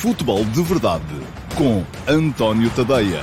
Futebol de Verdade com António Tadeia.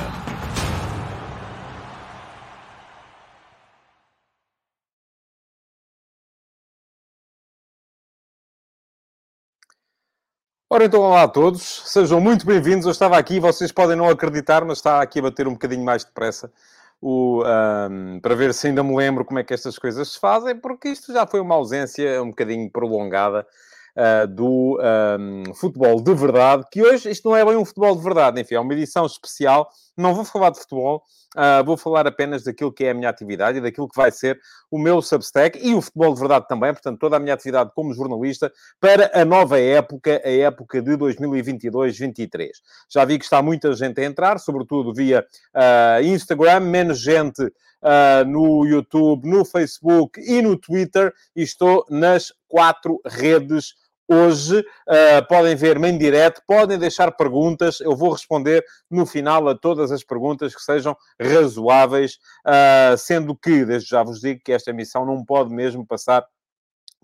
Ora então, olá a todos, sejam muito bem-vindos. Eu estava aqui, vocês podem não acreditar, mas está aqui a bater um bocadinho mais depressa o, um, para ver se ainda me lembro como é que estas coisas se fazem, porque isto já foi uma ausência um bocadinho prolongada uh, do um, futebol de verdade, que hoje isto não é bem um futebol de verdade, enfim, é uma edição especial. Não vou falar de futebol, uh, vou falar apenas daquilo que é a minha atividade e daquilo que vai ser o meu Substack e o futebol de verdade também, portanto, toda a minha atividade como jornalista para a nova época, a época de 2022-23. Já vi que está muita gente a entrar, sobretudo via uh, Instagram, menos gente uh, no YouTube, no Facebook e no Twitter, e estou nas quatro redes hoje. Uh, podem ver-me em direto, podem deixar perguntas, eu vou responder no final a todas as perguntas que sejam razoáveis, uh, sendo que, desde já vos digo que esta emissão não pode mesmo passar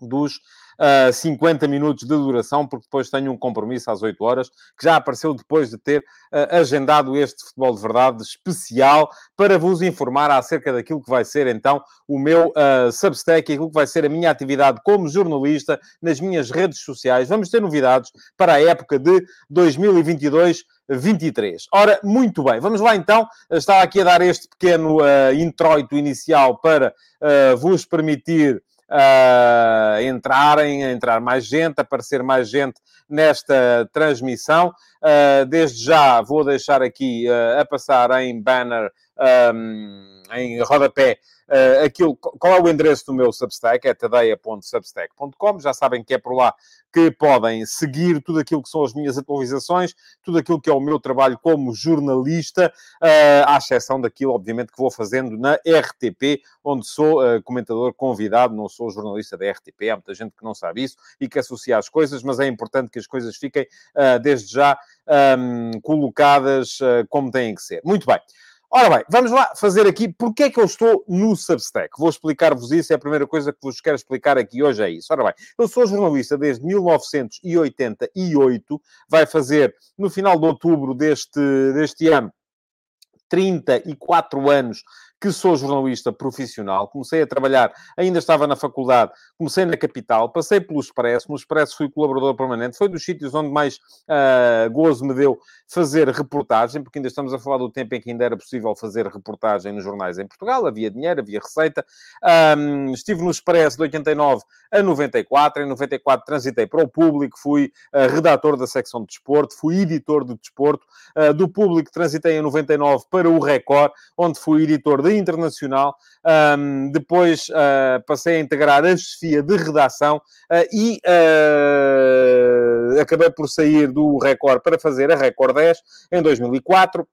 dos uh, 50 minutos de duração, porque depois tenho um compromisso às 8 horas, que já apareceu depois de ter uh, agendado este futebol de verdade especial para vos informar acerca daquilo que vai ser então o meu uh, Substack e aquilo que vai ser a minha atividade como jornalista nas minhas redes sociais. Vamos ter novidades para a época de 2022. 23. Ora, muito bem, vamos lá então. Estava aqui a dar este pequeno uh, introito inicial para uh, vos permitir uh, entrarem, entrar mais gente, aparecer mais gente nesta transmissão. Uh, desde já vou deixar aqui uh, a passar em banner, um, em rodapé, uh, aquilo, qual é o endereço do meu Substack? É tadeia.substack.com. Já sabem que é por lá que podem seguir tudo aquilo que são as minhas atualizações, tudo aquilo que é o meu trabalho como jornalista, uh, à exceção daquilo, obviamente, que vou fazendo na RTP, onde sou uh, comentador convidado, não sou jornalista da RTP. Há muita gente que não sabe isso e que associa as coisas, mas é importante que as coisas fiquem, uh, desde já, um, colocadas como têm que ser. Muito bem. Ora bem, vamos lá fazer aqui porque é que eu estou no Substack. Vou explicar-vos isso, é a primeira coisa que vos quero explicar aqui hoje é isso. Ora bem, eu sou jornalista desde 1988, vai fazer no final de outubro deste, deste ano 34 anos que sou jornalista profissional, comecei a trabalhar, ainda estava na faculdade, comecei na capital, passei pelo Expresso, no Expresso fui colaborador permanente, foi dos sítios onde mais uh, gozo me deu fazer reportagem, porque ainda estamos a falar do tempo em que ainda era possível fazer reportagem nos jornais em Portugal, havia dinheiro, havia receita. Um, estive no Expresso de 89 a 94, em 94 transitei para o Público, fui uh, redator da secção de desporto, fui editor de desporto, uh, do Público transitei em 99 para o Record, onde fui editor de internacional. Um, depois uh, passei a integrar a chefia de redação uh, e uh, acabei por sair do Record para fazer a Record 10 em 2004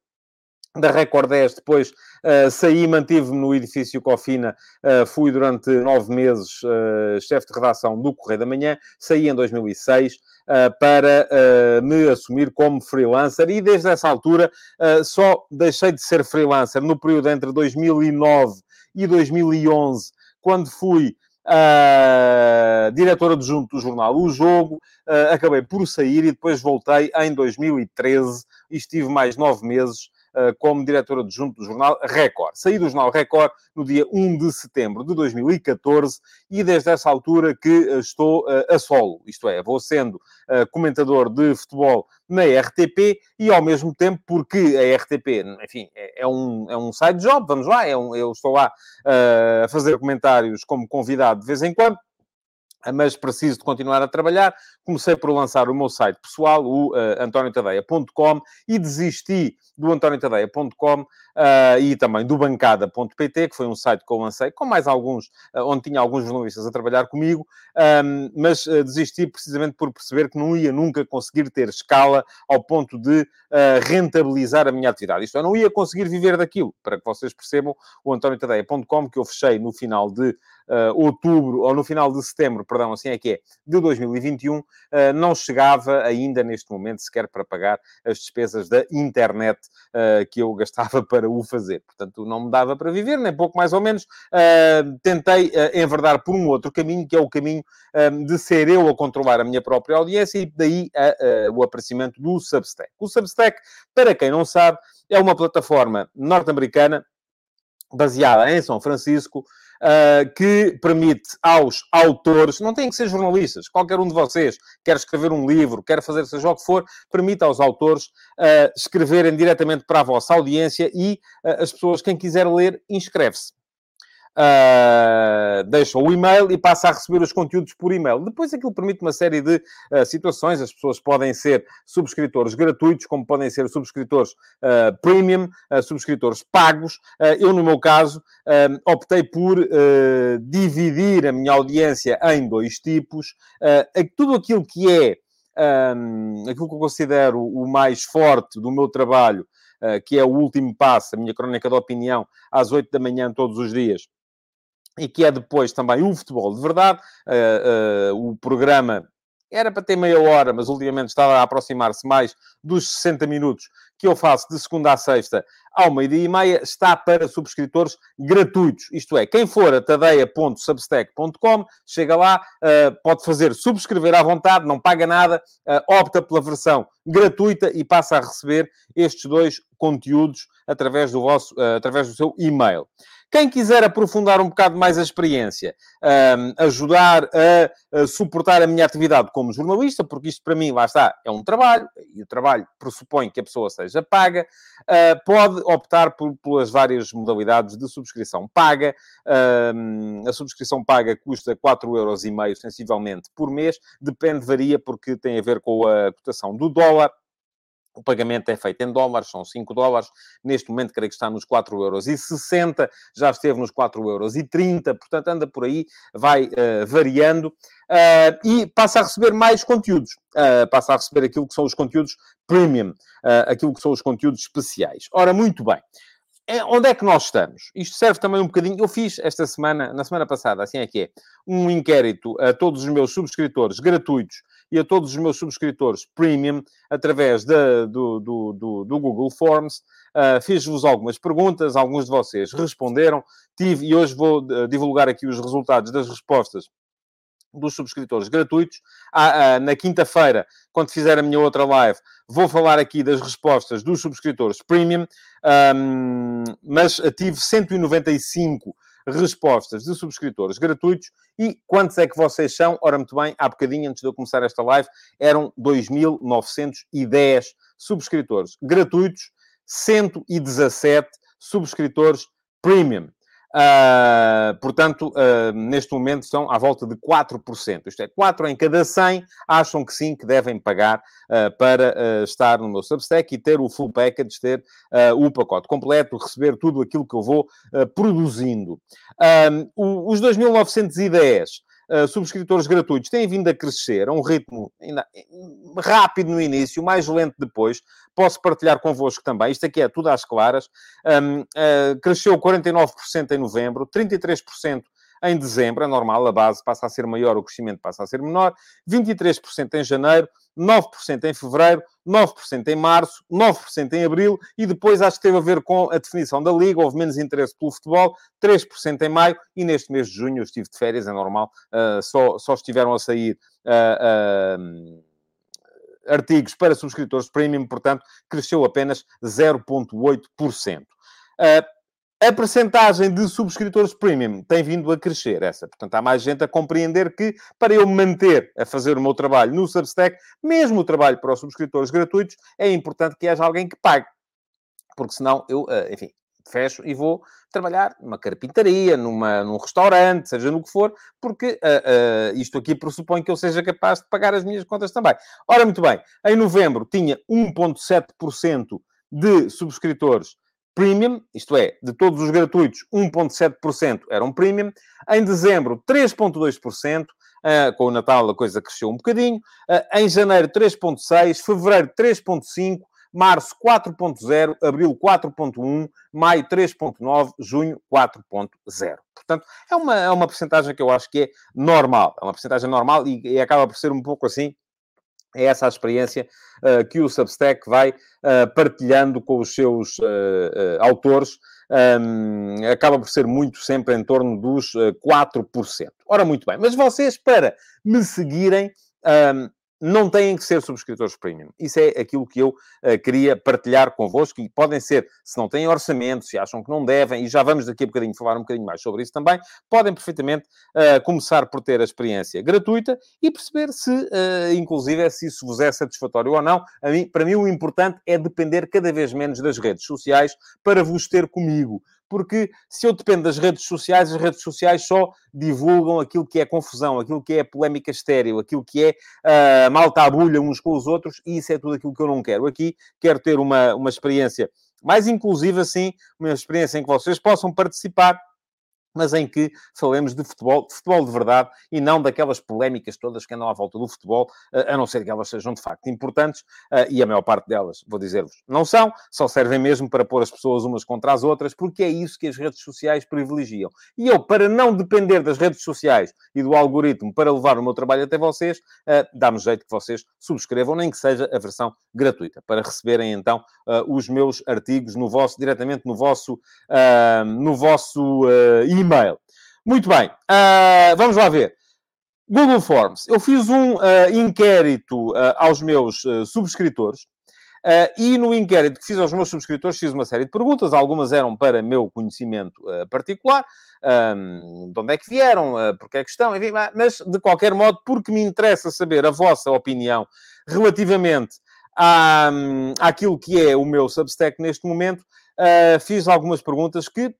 da Record 10, depois uh, saí, mantive-me no edifício Cofina, uh, fui durante nove meses uh, chefe de redação do Correio da Manhã, saí em 2006 para me assumir como freelancer e desde essa altura só deixei de ser freelancer no período entre 2009 e 2011, quando fui Uh, diretor adjunto do jornal O Jogo, uh, acabei por sair e depois voltei em 2013 e estive mais nove meses como diretor adjunto do jornal Record. Saí do jornal Record no dia 1 de setembro de 2014 e desde essa altura que eh, estou eh, a solo, isto é, vou sendo comentador de futebol na RTP e ao mesmo tempo porque a RTP, enfim, é, é um, é um side job, vamos lá, é um, eu estou lá a fazer comentários como convidado de vez em quando, mas preciso de continuar a trabalhar. Comecei por lançar o meu site pessoal, o uh, antoniotadeia.com, e desisti do antoniotadeia.com uh, e também do bancada.pt, que foi um site que eu lancei com mais alguns, uh, onde tinha alguns jornalistas a trabalhar comigo, um, mas uh, desisti precisamente por perceber que não ia nunca conseguir ter escala ao ponto de rentabilizar a minha atividade. Isto é, não ia conseguir viver daquilo. Para que vocês percebam, o antoniotadeia.com, que eu fechei no final de outubro, ou no final de setembro, perdão, assim é que é, de 2021, não chegava ainda neste momento sequer para pagar as despesas da internet que eu gastava para para o fazer. Portanto, não me dava para viver, nem pouco mais ou menos. Uh, tentei uh, enverdar por um outro caminho, que é o caminho um, de ser eu a controlar a minha própria audiência e daí o aparecimento do Substack. O Substack, para quem não sabe, é uma plataforma norte-americana baseada em São Francisco, uh, que permite aos autores, não têm que ser jornalistas, qualquer um de vocês quer escrever um livro, quer fazer seja o que for, permite aos autores uh, escreverem diretamente para a vossa audiência e uh, as pessoas, quem quiser ler, inscreve-se uh, deixa o e-mail e passa a receber os conteúdos por e-mail. Depois aquilo permite uma série de uh, situações. As pessoas podem ser subscritores gratuitos, como podem ser subscritores uh, premium, subscritores pagos. eu, no meu caso, optei por dividir a minha audiência em dois tipos. tudo aquilo que é um, aquilo que eu considero o mais forte do meu trabalho, uh, que é o último passo, a minha crónica de opinião, às 8 da manhã todos os dias e que é depois também o futebol de verdade. Uh, uh, o programa era para ter meia hora, mas ultimamente estava a aproximar-se mais dos 60 minutos que eu faço de segunda a sexta ao meio-dia e meia, está para subscritores gratuitos. Isto é, quem for a tadeia.substack.com, chega lá, uh, pode fazer subscrever à vontade, não paga nada, opta pela versão gratuita e passa a receber estes dois conteúdos através do, vosso, através do seu e-mail. Quem quiser aprofundar um bocado mais a experiência, um, ajudar a, a, suportar a minha atividade como jornalista, porque isto para mim, lá está, é um trabalho, e o trabalho pressupõe que a pessoa seja paga, uh, pode optar por, pelas várias modalidades de subscrição paga. Um, a subscrição paga custa 4,5€ sensivelmente por mês, depende, varia, porque tem a ver com a cotação do dólar o pagamento é feito em dólares, são 5 dólares. Neste momento, creio que está nos 4,60€. Já esteve nos 4,30€. Portanto, anda por aí, vai uh, variando. Uh, e passa a receber mais conteúdos. Uh, passa a receber aquilo que são os conteúdos premium. aquilo que são os conteúdos especiais. Ora, muito bem. É, onde é que nós estamos? Isto serve também um bocadinho. Eu fiz esta semana, na semana passada, assim é que é, um inquérito a todos os meus subscritores gratuitos e a todos os meus subscritores premium através da, do, do, do, do, Google Forms. Uh, Fiz-vos algumas perguntas, alguns de vocês responderam. Tive, e hoje vou uh, divulgar aqui os resultados das respostas dos subscritores gratuitos. Ah, ah, na quinta-feira, quando fizer a minha outra live, vou falar aqui das respostas dos subscritores premium, um, mas tive 195 respostas de subscritores gratuitos. E quantos é que vocês são? Ora, muito bem, há bocadinho, antes de eu começar esta live, eram 2.910 subscritores gratuitos, 117 subscritores premium. Uh, portanto, uh, neste momento são à volta de 4%. Isto é, 4 em cada 100 acham que sim, que devem pagar uh, para estar no meu Substack e ter o full package, ter o pacote completo, receber tudo aquilo que eu vou produzindo. os 2.910 uh, subscritores gratuitos têm vindo a crescer a um ritmo ainda rápido no início, mais lento depois. Posso partilhar convosco também. Isto aqui é tudo às claras. Um, uh, cresceu 49% em novembro, 33% em dezembro, é normal, a base passa a ser maior, o crescimento passa a ser menor, 23% em janeiro, 9% em fevereiro, 9% em março, 9% em abril e depois acho que teve a ver com a definição da Liga, houve menos interesse pelo futebol, 3% em maio e neste mês de junho eu estive de férias, é normal, uh, só, só estiveram a sair. Uh, uh, artigos para subscritores premium, portanto, cresceu apenas 0,8%. Uh, a percentagem de subscritores premium tem vindo a crescer, essa. Portanto, há mais gente a compreender que, para eu manter a fazer o meu trabalho no Substack, mesmo o trabalho para os subscritores gratuitos, é importante que haja alguém que pague. Porque senão eu, eh, enfim, fecho e vou trabalhar numa carpintaria, numa, num restaurante, seja no que for, porque uh, uh, isto aqui pressupõe que eu seja capaz de pagar as minhas contas também. Ora, muito bem, em novembro tinha 1,7% de subscritores premium, isto é, de todos os gratuitos, 1,7% eram premium. Em dezembro, 3,2%. Uh, com o Natal a coisa cresceu um bocadinho. Uh, em janeiro, 3,6%. Fevereiro, 3,5%. Março, 4,0%. Abril, 4,1%. Maio, 3,9%. Junho, 4,0%. Portanto, é uma, é uma porcentagem que eu acho que é normal. É uma porcentagem normal e, e acaba por ser um pouco assim É essa a experiência uh, que o Substack vai uh, partilhando com os seus uh, autores. Um, acaba por ser muito sempre em torno dos 4%. Ora, muito bem. Mas vocês, para me seguirem, um, não têm que ser subscritores premium. Isso é aquilo que eu uh, queria partilhar convosco e podem ser, se não têm orçamento, se acham que não devem, e já vamos daqui a bocadinho falar um bocadinho mais sobre isso também, podem perfeitamente uh, começar por ter a experiência gratuita e perceber se, uh, inclusive, se isso vos é satisfatório ou não. Mim, para mim, o importante é depender cada vez menos das redes sociais para vos ter comigo porque se eu dependo das redes sociais, as redes sociais só divulgam aquilo que é confusão, aquilo que é polémica estéreo, aquilo que é uh, malta abulha uns com os outros, e isso é tudo aquilo que eu não quero. Aqui quero ter uma, uma experiência mais inclusiva, sim, uma experiência em que vocês possam participar mas em que falemos de futebol, de futebol de verdade e não daquelas polémicas todas que andam à volta do futebol, eh, a não ser que elas sejam de facto importantes, eh, e a maior parte delas, vou dizer-vos, não são, só servem mesmo para pôr as pessoas umas contra as outras, porque é isso que as redes sociais privilegiam. E eu, para não depender das redes sociais e do algoritmo para levar o meu trabalho até vocês, eh, dá-me jeito que vocês subscrevam, nem que seja a versão gratuita, para receberem então os meus artigos no vosso, diretamente no vosso, no vosso e-mail. Muito bem, uh, vamos lá ver. Google Forms. Eu fiz um uh, inquérito uh, aos meus subscritores e no inquérito que fiz aos meus subscritores fiz uma série de perguntas. Algumas eram para meu conhecimento particular. Um, de onde é que vieram, uh, porque é que estão, enfim, mas de qualquer modo, porque me interessa saber a vossa opinião relativamente à, àquilo que é o meu Substack neste momento, uh, fiz algumas perguntas que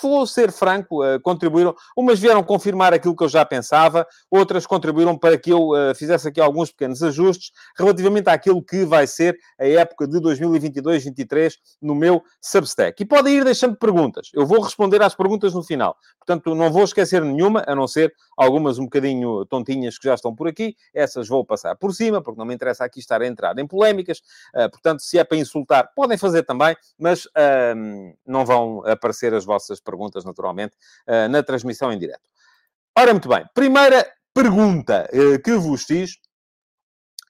vou ser franco, uh, contribuíram. Umas vieram confirmar aquilo que eu já pensava, outras contribuíram para que eu uh, fizesse aqui alguns pequenos ajustes relativamente àquilo que vai ser a época de 2022-23 no meu Substack. E podem ir deixando perguntas. Eu vou responder às perguntas no final. Portanto, não vou esquecer nenhuma, a não ser algumas um bocadinho tontinhas que já estão por aqui. Essas vou passar por cima, porque não me interessa aqui estar a entrar em polémicas. Uh, portanto, se é para insultar, podem fazer também, mas não vão aparecer as vossas perguntas, naturalmente, uh, na transmissão em direto. Ora, muito bem. Primeira pergunta uh, que vos fiz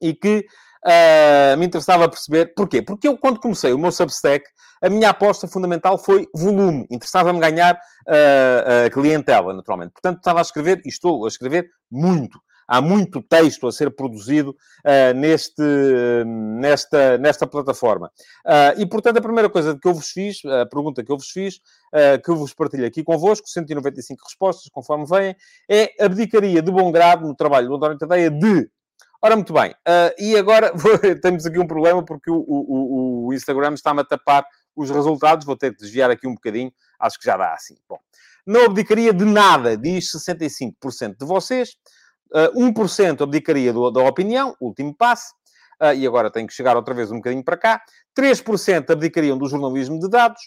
e que uh, me interessava perceber. Porquê? Porque eu, quando comecei o meu Substack, a minha aposta fundamental foi volume. Interessava-me ganhar uh, clientela, naturalmente. Portanto, estava a escrever, e estou a escrever muito há muito texto a ser produzido uh, neste, nesta, nesta plataforma. Uh, e, portanto, a primeira coisa que eu vos fiz, a pergunta que eu vos fiz, uh, que eu vos partilho aqui convosco, 195 respostas, conforme vêm, é abdicaria de bom grado no trabalho do António Tadeia de Ora, muito bem. E agora temos aqui um problema porque o, o, o Instagram está-me a tapar os resultados. Vou ter que desviar aqui um bocadinho. Acho que já dá assim. Bom, não abdicaria de nada, diz 65% de vocês. Uh, 1% abdicaria do, da opinião, último passo, uh, e agora tenho que chegar outra vez um bocadinho para cá. 3% abdicariam do jornalismo de dados,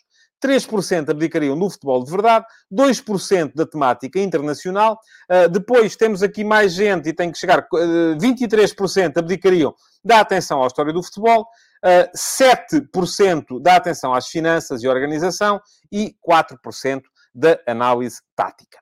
3% abdicariam do futebol de verdade, 2% da temática internacional. Uh, depois temos aqui mais gente e tem que chegar, uh, 23% abdicariam da atenção à história do futebol, uh, 7% da atenção às finanças e organização e 4% da análise tática.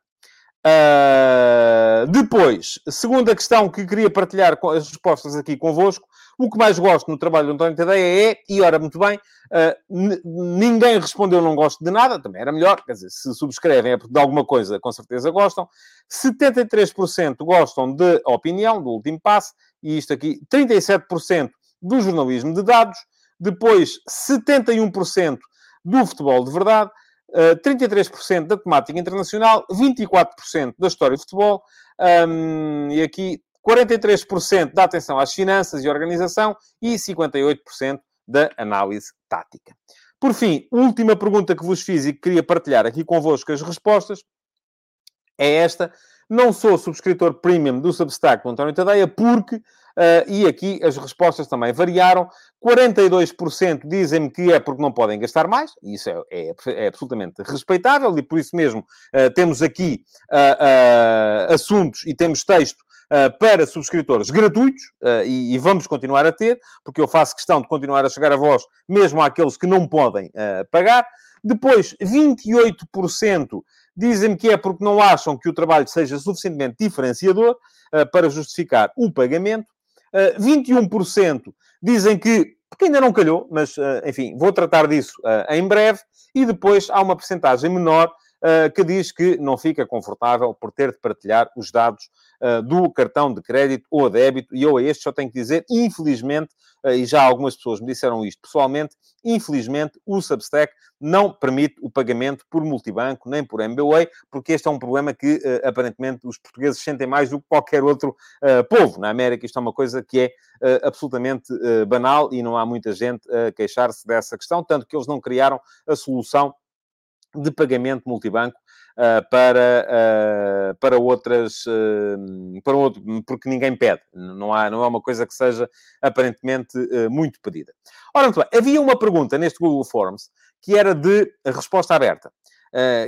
Uh, depois, segunda questão que queria partilhar com as respostas aqui convosco. O que mais gosto no trabalho do António Tadeia é, e ora, muito bem, uh, ninguém respondeu não gosto de nada, também era melhor, quer dizer, se subscrevem é de alguma coisa com certeza gostam. 73% gostam de opinião, do último passo, e isto aqui, 37% do jornalismo de dados, depois 71% do futebol de verdade, 33% da temática internacional, 24% da história de futebol, um, e aqui 43% da atenção às finanças e organização e 58% da análise tática. Por fim, última pergunta que vos fiz e que queria partilhar aqui convosco as respostas é esta. Não sou subscritor premium do Substack do António Tadeia porque, uh, e aqui as respostas também variaram, 42% dizem-me que é porque não podem gastar mais, e isso é, é, é absolutamente respeitável, e por isso mesmo uh, temos aqui uh, assuntos e temos texto Uh, para subscritores gratuitos, uh, e, e, vamos continuar a ter, porque eu faço questão de continuar a chegar a vós, mesmo àqueles que não podem uh, pagar. Depois, 28% Dizem-me que é porque não acham que o trabalho seja suficientemente diferenciador uh, para justificar o pagamento. Uh, 21% dizem que, porque ainda não calhou, mas, uh, enfim, vou tratar disso em breve. E depois há uma percentagem menor que diz que não fica confortável por ter de partilhar os dados do cartão de crédito ou débito. E eu a este só tenho que dizer, infelizmente, uh, e já algumas pessoas me disseram isto pessoalmente, infelizmente o Substack não permite o pagamento por multibanco nem por MBWay, porque este é um problema que aparentemente os portugueses sentem mais do que qualquer outro povo. Na América isto é uma coisa que é absolutamente banal e não há muita gente a queixar-se dessa questão, tanto que eles não criaram a solução de pagamento multibanco para, uh, para outras, uh, para outro, porque ninguém pede. Não, há, não é uma coisa que seja aparentemente muito pedida. Ora, muito bem, havia uma pergunta neste Google Forms que era de resposta aberta.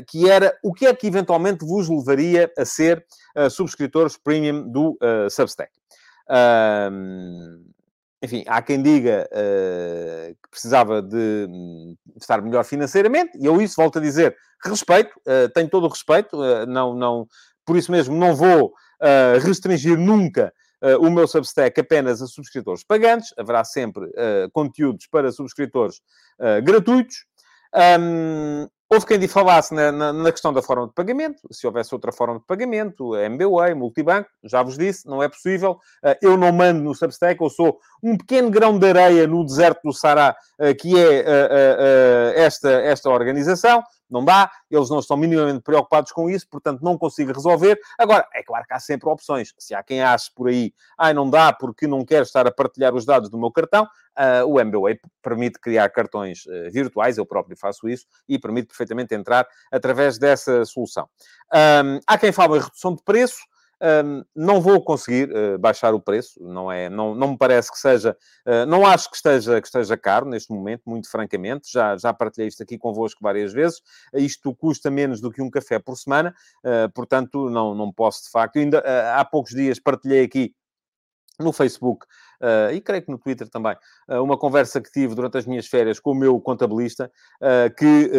que era o que é que eventualmente vos levaria a ser subscritores premium do Substack? Enfim, há quem diga uh, que precisava de, hum, estar melhor financeiramente, e eu isso volto a dizer, respeito, uh, tenho todo o respeito, uh, não, não, por isso mesmo não vou restringir nunca o meu Substack apenas a subscritores pagantes, haverá sempre conteúdos para subscritores gratuitos. Um, Houve quem falasse na, na, na, questão da forma de pagamento, se houvesse outra forma de pagamento, MBWay, multibanco, já vos disse, não é possível. Eh, eu não mando no Substack, eu sou um pequeno grão de areia no deserto do Sará, eh, que é eh, esta, esta organização não dá, eles não estão minimamente preocupados com isso, portanto não consigo resolver. Agora, é claro que há sempre opções. Se há quem ache por aí, ai, não dá porque não quero estar a partilhar os dados do meu cartão, uh, o MBWay permite criar cartões uh, virtuais, eu próprio faço isso, e permite perfeitamente entrar através dessa solução. Um, há quem fale em redução de preço, um, não vou conseguir uh, baixar o preço, não, é, não, não me parece que seja, uh, não acho que esteja, que esteja caro neste momento, muito francamente, já, já partilhei isto aqui convosco várias vezes, isto custa menos do que um café por semana, uh, portanto não, não posso de facto, ainda há poucos dias partilhei aqui no Facebook uh, e creio que no Twitter também, uh, uma conversa que tive durante as minhas férias com o meu contabilista, uh, que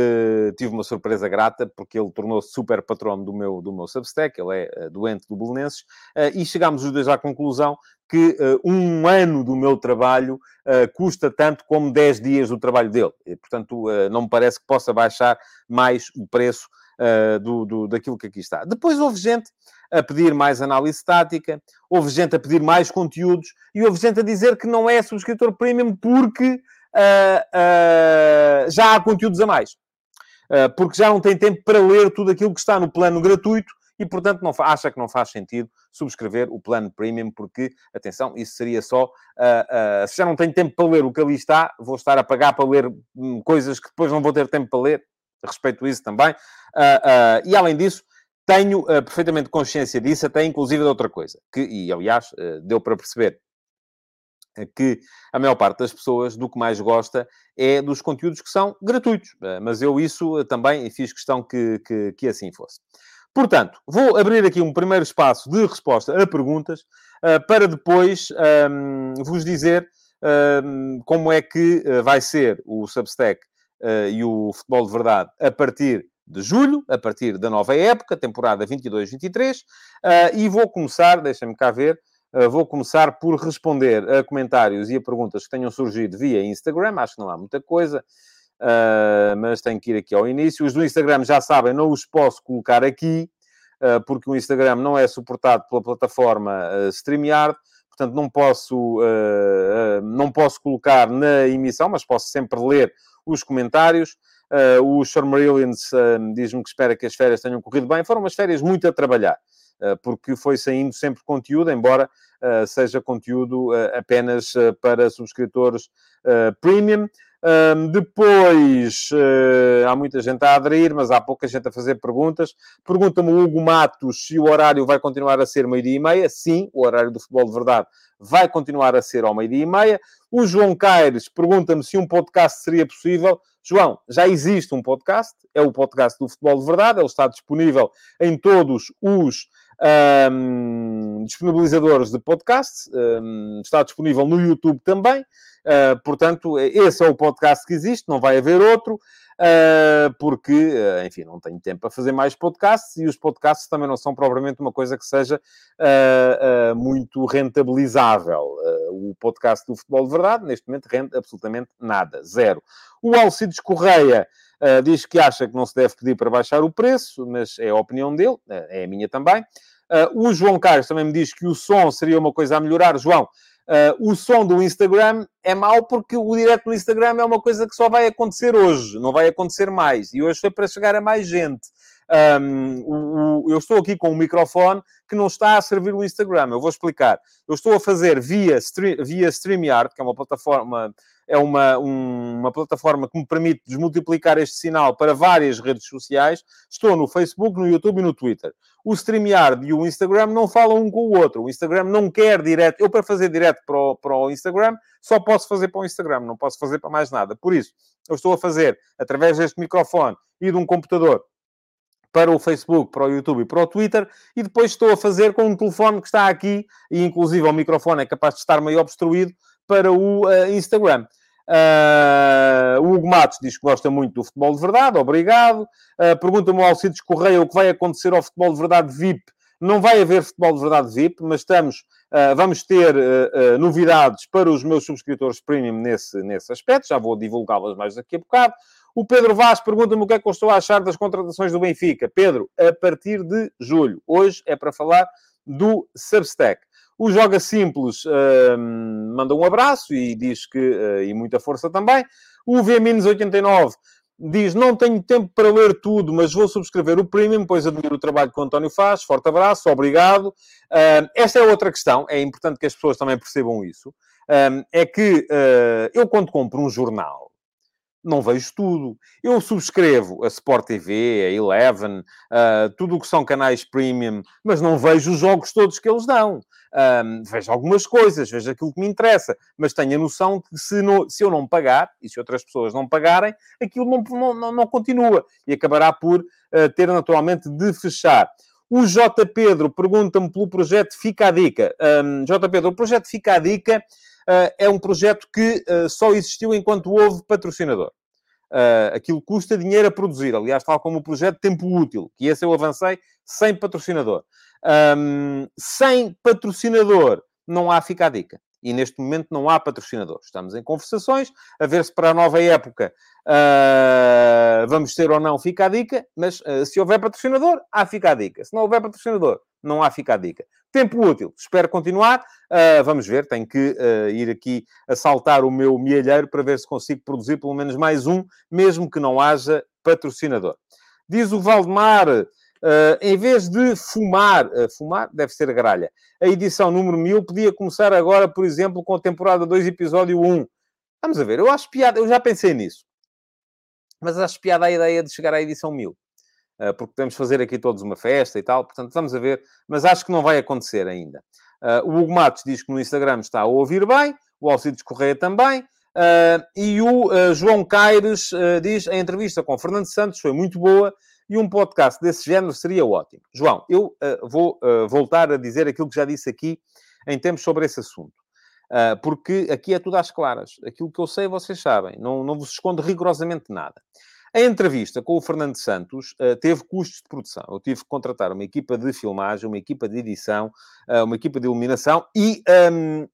tive uma surpresa grata, porque ele tornou-se super patrono do meu, do meu Substack, ele é doente do Belenenses, e chegámos os dois à conclusão que um ano do meu trabalho custa tanto como 10 dias do trabalho dele. E, portanto, não me parece que possa baixar mais o preço do, do, daquilo que aqui está. Depois houve gente a pedir mais análise estática, houve gente a pedir mais conteúdos e houve gente a dizer que não é subscritor premium porque uh, uh, já há conteúdos a mais. Uh, porque já não tem tempo para ler tudo aquilo que está no plano gratuito e, portanto, não acha que não faz sentido subscrever o plano premium, porque, atenção, isso seria só. Uh, uh, se já não tenho tempo para ler o que ali está, vou estar a pagar para ler um, coisas que depois não vou ter tempo para ler. Respeito isso também. Uh, e, além disso, tenho uh, perfeitamente consciência disso, até inclusive de outra coisa, que, e aliás, uh, deu para perceber eh, que a maior parte das pessoas do que mais gosta é dos conteúdos que são gratuitos. Mas eu isso também fiz questão que, que, que, assim fosse. Portanto, vou abrir aqui um primeiro espaço de resposta a perguntas para depois um, ehm, vos dizer um, ehm, como é que vai ser o Substack e o Futebol de Verdade a partir de julho, a partir da nova época, temporada 22-23, uh, ah, e vou começar, deixem-me cá ver, uh, vou começar por responder a comentários e a perguntas que tenham surgido via Instagram, acho que não há muita coisa, uh, mas tenho que ir aqui ao início. Os do Instagram já sabem, não os posso colocar aqui, porque o Instagram não é suportado pela plataforma StreamYard, portanto não posso, não posso colocar na emissão, mas posso sempre ler os comentários. Uh, o Shormarillians uh, diz-me que espera que as férias tenham corrido bem. Foram umas férias muito a trabalhar, uh, porque foi saindo sempre conteúdo, embora uh, seja conteúdo apenas para subscritores premium. Um, depois, uh, há muita gente a aderir, mas há pouca gente a fazer perguntas. Pergunta-me o Hugo Matos se o horário vai continuar a ser meio-dia e meia. Sim, o horário do futebol de verdade vai continuar a ser ao meio-dia e meia. O João Caires pergunta-me se um podcast seria possível. João, já existe um podcast, é o podcast do Futebol de Verdade, ele está disponível em todos os um, disponibilizadores de podcast, um, está disponível no YouTube também. Uh, portanto, esse é o podcast que existe, não vai haver outro. uh, porque, uh, enfim, não tenho tempo para fazer mais podcasts e os podcasts também não são propriamente uma coisa que seja muito rentabilizável. o podcast do Futebol de Verdade, neste momento, rende absolutamente nada, zero. O Alcides Correia diz que acha que não se deve pedir para baixar o preço, mas é a opinião dele, é a minha também. o João Carlos também me diz que o som seria uma coisa a melhorar. João, Uh, o som do Instagram é mau porque o direto no Instagram é uma coisa que só vai acontecer hoje, não vai acontecer mais. E hoje foi para chegar a mais gente. Um, o, o, eu estou aqui com um microfone que não está a servir o Instagram. Eu vou explicar. Eu estou a fazer via, stream, via StreamYard, que é uma plataforma é uma, um, uma plataforma que me permite desmultiplicar este sinal para várias redes sociais. Estou no Facebook, no YouTube e no Twitter. O StreamYard e o Instagram não falam um com o outro. O Instagram não quer direto. Eu, para fazer direto para o, para o Instagram, só posso fazer para o Instagram, não posso fazer para mais nada. Por isso, eu estou a fazer através deste microfone e de um computador para o Facebook, para o YouTube e para o Twitter, e depois estou a fazer com um telefone que está aqui, e inclusive o microfone é capaz de estar meio obstruído, para o uh, Instagram. Uh, o Hugo Matos diz que gosta muito do futebol de verdade, obrigado. Uh, Pergunta-me ao Alcides Correia o que vai acontecer ao futebol de verdade VIP. Não vai haver futebol de verdade VIP, mas estamos, uh, vamos ter novidades para os meus subscritores premium nesse, nesse aspecto. Já vou divulgá-las mais daqui a bocado. O Pedro Vaz pergunta-me o que é que eu estou a achar das contratações do Benfica. Pedro, a partir de julho. Hoje é para falar do Substack. O Joga Simples uh, manda um abraço e diz que, uh, e muita força também. O V-89 diz: Não tenho tempo para ler tudo, mas vou subscrever o Premium, pois admiro o trabalho que o António faz. Forte abraço, obrigado. Uh, esta é outra questão, é importante que as pessoas também percebam isso. é que uh, eu, quando compro um jornal, não vejo tudo. Eu subscrevo a Sport TV, a Eleven, uh, tudo o que são canais premium, mas não vejo os jogos todos que eles dão. Um, vejo algumas coisas, vejo aquilo que me interessa, mas tenho a noção que se, no, se eu não pagar, e se outras pessoas não pagarem, aquilo não, não, não continua e acabará por uh, ter naturalmente de fechar. O J. Pedro pergunta-me pelo projeto Fica a Dica. Um, J. Pedro, o projeto Fica a Dica é um projeto que uh, só existiu enquanto houve patrocinador. Uh, aquilo custa dinheiro a produzir. Aliás, tal como o projeto Tempo Útil, que esse eu avancei sem patrocinador. Um, sem patrocinador não há fica a dica. E neste momento não há patrocinador. Estamos em conversações, a ver se para a nova época uh, vamos ter ou não fica a dica, mas uh, se houver patrocinador, há fica a dica. Se não houver patrocinador, não há fica a dica. Tempo útil, espero continuar. Uh, vamos ver, tenho que ir aqui assaltar o meu mielheiro para ver se consigo produzir pelo menos mais um, mesmo que não haja patrocinador. Diz o Valdemar, Uh, em vez de fumar, uh, fumar deve ser gralha, a edição número 1000 podia começar agora, por exemplo, com a temporada 2, episódio 1. Vamos a ver, eu acho piada, eu já pensei nisso, mas acho piada a ideia de chegar à edição 1000. Uh, ah, porque podemos fazer aqui todos uma festa e tal, portanto, vamos a ver, mas acho que não vai acontecer ainda. o Hugo Matos diz que no Instagram está a ouvir bem, o Alcides Correia também, e o João Caires diz a entrevista com Fernando Santos foi muito boa, e um podcast desse género seria ótimo. João, eu uh, vou uh, voltar a dizer aquilo que já disse aqui em tempos sobre esse assunto. Uh, porque aqui é tudo às claras. Aquilo que eu sei, vocês sabem. Não, não vos escondo rigorosamente nada. A entrevista com o Fernando Santos uh, teve custos de produção. Eu tive que contratar uma equipa de filmagem, uma equipa de edição, uh, uma equipa de iluminação e um,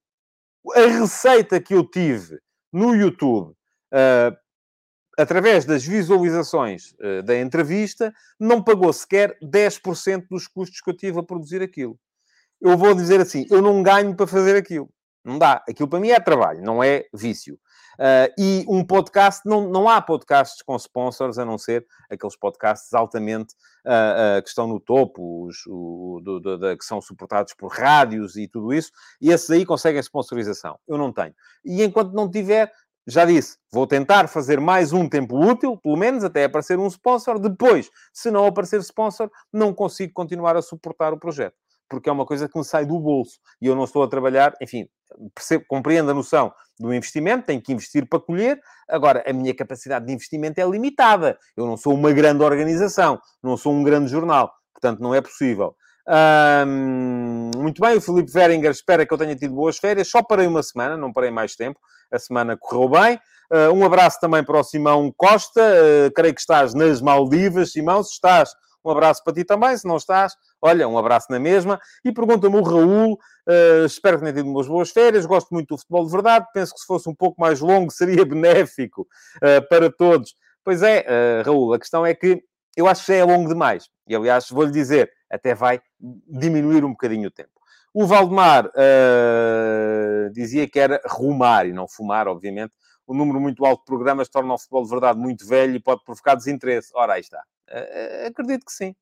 a receita que eu tive no YouTube uh, através das visualizações uh, da entrevista, não pagou sequer 10% dos custos que eu tive a produzir aquilo. Eu vou dizer assim, eu não ganho para fazer aquilo. Não dá. Aquilo para mim é trabalho, não é vício. Uh, e um podcast, não, não há podcasts com sponsors, a não ser aqueles podcasts altamente uh, uh, que estão no topo, os, o, do, do, do, que são suportados por rádios e tudo isso, e esses aí conseguem sponsorização. Eu não tenho. E enquanto não tiver, já disse, vou tentar fazer mais um tempo útil, pelo menos até aparecer um sponsor. Depois, se não aparecer sponsor, não consigo continuar a suportar o projeto, porque é uma coisa que me sai do bolso e eu não estou a trabalhar, enfim, percebo, compreendo a noção do investimento, tenho que investir para colher. Agora, a minha capacidade de investimento é limitada. Eu não sou uma grande organização, não sou um grande jornal, portanto, não é possível. Muito bem. O Filipe Veringer espera que eu tenha tido boas férias. Só parei uma semana, não parei mais tempo. A semana correu bem. Uh, um abraço também para o Simão Costa. Uh, creio que estás nas Maldivas, Simão. Se estás, um abraço para ti também. Se não estás, olha, um abraço na mesma. E pergunta-me o Raul. Uh, espero que tenha tido umas boas férias. Gosto muito do futebol de verdade. Penso que se fosse um pouco mais longo seria benéfico para todos. Pois é, Raul, a questão é que eu acho que já é longo demais. E, aliás, vou-lhe dizer, até vai diminuir um bocadinho o tempo. O Valdemar uh, dizia que era rumar e não fumar, obviamente. O número muito alto de programas torna o futebol de verdade muito velho e pode provocar desinteresse. Ora, aí está. Uh, acredito que sim.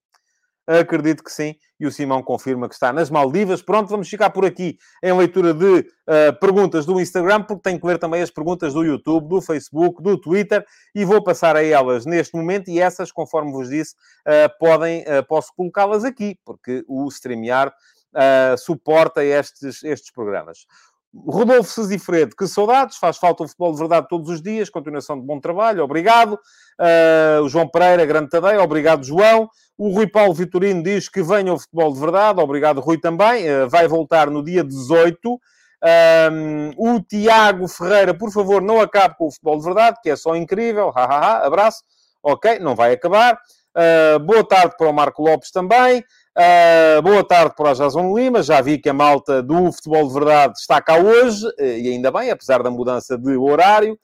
Acredito que sim. E o Simão confirma que está nas Maldivas. Pronto, vamos ficar por aqui em leitura de uh, perguntas do Instagram, porque tenho que ler também as perguntas do YouTube, do Facebook, do Twitter e vou passar a elas neste momento. E essas, conforme vos disse, uh, podem, uh, posso colocá-las aqui, porque o StreamYard suporta estes, estes programas. Rodolfo Sesifredo, que saudades, faz falta o futebol de verdade todos os dias, continuação de bom trabalho, obrigado. Uh, o João Pereira, grande tadeia, obrigado, João. O Rui Paulo Vitorino diz que venha o futebol de verdade, obrigado, Rui também. Uh, vai voltar no dia 18. Um, o Tiago Ferreira, por favor, não acabe com o futebol de verdade, que é só incrível, ha, ha, ha. abraço. Ok, não vai acabar. Uh, boa tarde para o Marco Lopes também. Uh, boa tarde para o Jason Lima. Já vi que a malta do Futebol de Verdade está cá hoje, eh, e ainda bem, apesar da mudança de horário.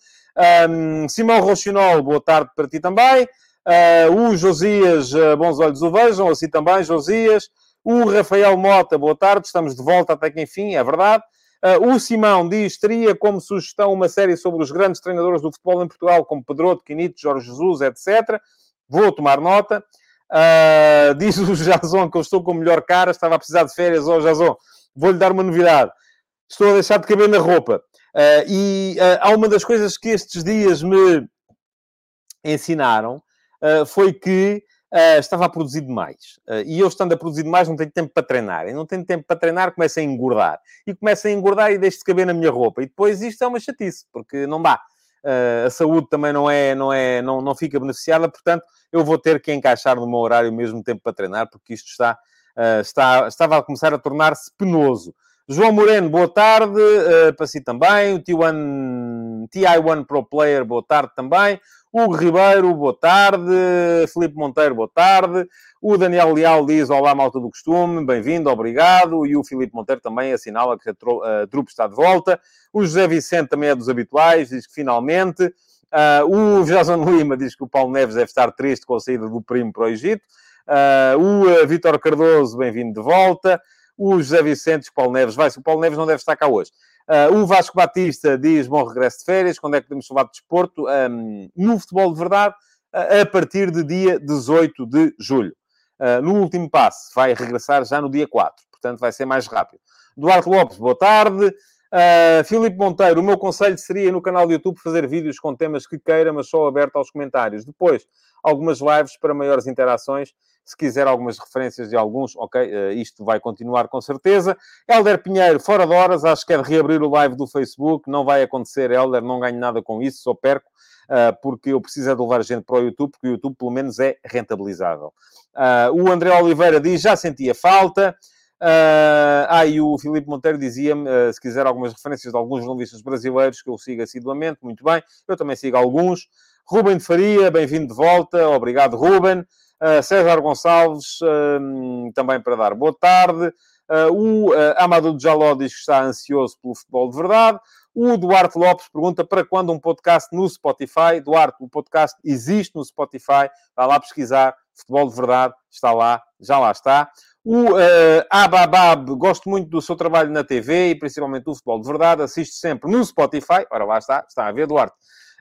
Um, Simão Rochinol, boa tarde para ti também. Uh, o Josias, uh, bons olhos o vejam, assim também, Josias. O Rafael Mota, boa tarde, estamos de volta até que enfim, é verdade. Uh, o Simão diz, teria como sugestão uma série sobre os grandes treinadores do futebol em Portugal, como Pedro, Quinito, Jorge Jesus, etc. Vou tomar nota. Uh, diz o Jason que eu estou com a melhor cara, estava a precisar de férias. Ó, oh, Jason, vou-lhe dar uma novidade. Estou a deixar de caber na roupa. Uh, e uh, há uma das coisas que estes dias me ensinaram foi que estava a produzir demais. e eu, estando a produzir demais, não tenho tempo para treinar. E não tenho tempo para treinar, começo a engordar. E começo a engordar e deixo de caber na minha roupa. E depois isto é uma chatice, porque não dá. a saúde também não é, não é, não, não fica beneficiada, portanto, eu vou ter que encaixar no meu horário mesmo tempo para treinar, porque isto está, uh, está, estava a começar a tornar-se penoso. João Moreno, boa tarde, uh, para si também. O T1, TI1 Pro Player, boa tarde também. Hugo Ribeiro, boa tarde. Felipe Monteiro, boa tarde. O Daniel Leal diz olá, malta do costume, bem-vindo, obrigado. E o Felipe Monteiro também assinala que a trupe está de volta. O José Vicente também é dos habituais, diz que finalmente. Uh, o Jason Lima diz que o Paulo Neves deve estar triste com a saída do primo para o Egito. Uh, o uh, Vítor Cardoso, bem-vindo de volta. O José Vicente, o Paulo Neves vai. O Paulo Neves não deve estar cá hoje. Uh, o Vasco Batista diz bom regresso de férias. Quando é que podemos falar de desporto? Um, no futebol de verdade, a partir de dia 18 de julho. no último passo, vai regressar já no dia 4. Portanto, vai ser mais rápido. Duarte Lopes, boa tarde. Uh, Filipe Monteiro, o meu conselho seria no canal do YouTube fazer vídeos com temas que queira, mas só aberto aos comentários. Depois, algumas lives para maiores interações. Se quiser algumas referências de alguns, ok, uh, isto vai continuar com certeza. Helder Pinheiro, fora de horas, acho que é de reabrir o live do Facebook. Não vai acontecer, Helder, não ganho nada com isso, só perco, uh, porque eu preciso é de levar gente para o YouTube, porque o YouTube pelo menos é rentabilizável. o André Oliveira diz, já sentia falta. Uh, ah, e o Filipe Monteiro dizia-me, uh, se quiser algumas referências de alguns jornalistas brasileiros que eu sigo assiduamente, muito bem, eu também sigo alguns. Ruben de Faria, bem-vindo de volta, obrigado Ruben. Uh, César Gonçalves, também para dar boa tarde. o Amadou Jaló diz que está ansioso pelo futebol de verdade. O Duarte Lopes pergunta para quando um podcast no Spotify. Duarte, o podcast existe no Spotify. Vá lá pesquisar. Futebol de verdade está lá, já lá está. O uh, Ababab, gosto muito do seu trabalho na TV e principalmente do futebol de verdade. Assisto sempre no Spotify. Ora, lá está, está a ver, Duarte.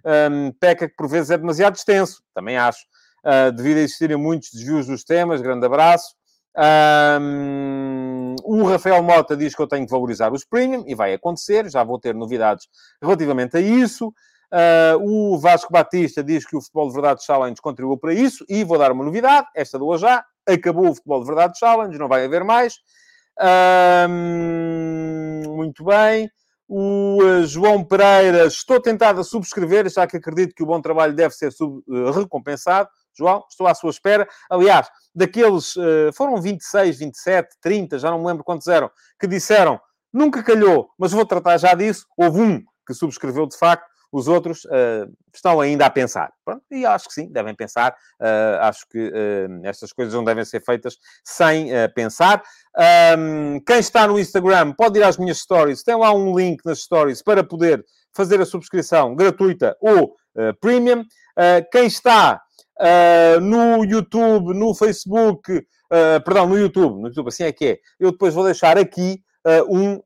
Um, peca que por vezes é demasiado extenso, também acho. Uh, devido a existirem muitos desvios dos temas, grande abraço. Um, o Rafael Mota diz que eu tenho que valorizar os premium e vai acontecer, já vou ter novidades relativamente a isso. Uh, o Vasco Batista diz que o Futebol de Verdade Challenge contribuiu para isso e vou dar uma novidade, esta dou já, acabou o Futebol de Verdade Challenge, não vai haver mais. muito bem. O uh, João Pereira, estou tentado a subscrever, já que acredito que o bom trabalho deve ser sub, uh, recompensado. João, estou à sua espera. Aliás, daqueles, uh, foram 26, 27, 30, já não me lembro quantos eram, que disseram, nunca calhou, mas vou tratar já disso. Houve um que subscreveu de facto, os outros uh, estão ainda a pensar. Pronto, e acho que sim, devem pensar. Uh, acho que uh, estas coisas não devem ser feitas sem pensar. Um, quem está no Instagram pode ir às minhas stories. Tem lá um link nas stories para poder fazer a subscrição gratuita ou premium. quem está no YouTube, no Facebook, perdão, no YouTube, no YouTube, assim é que é. Eu depois vou deixar aqui um,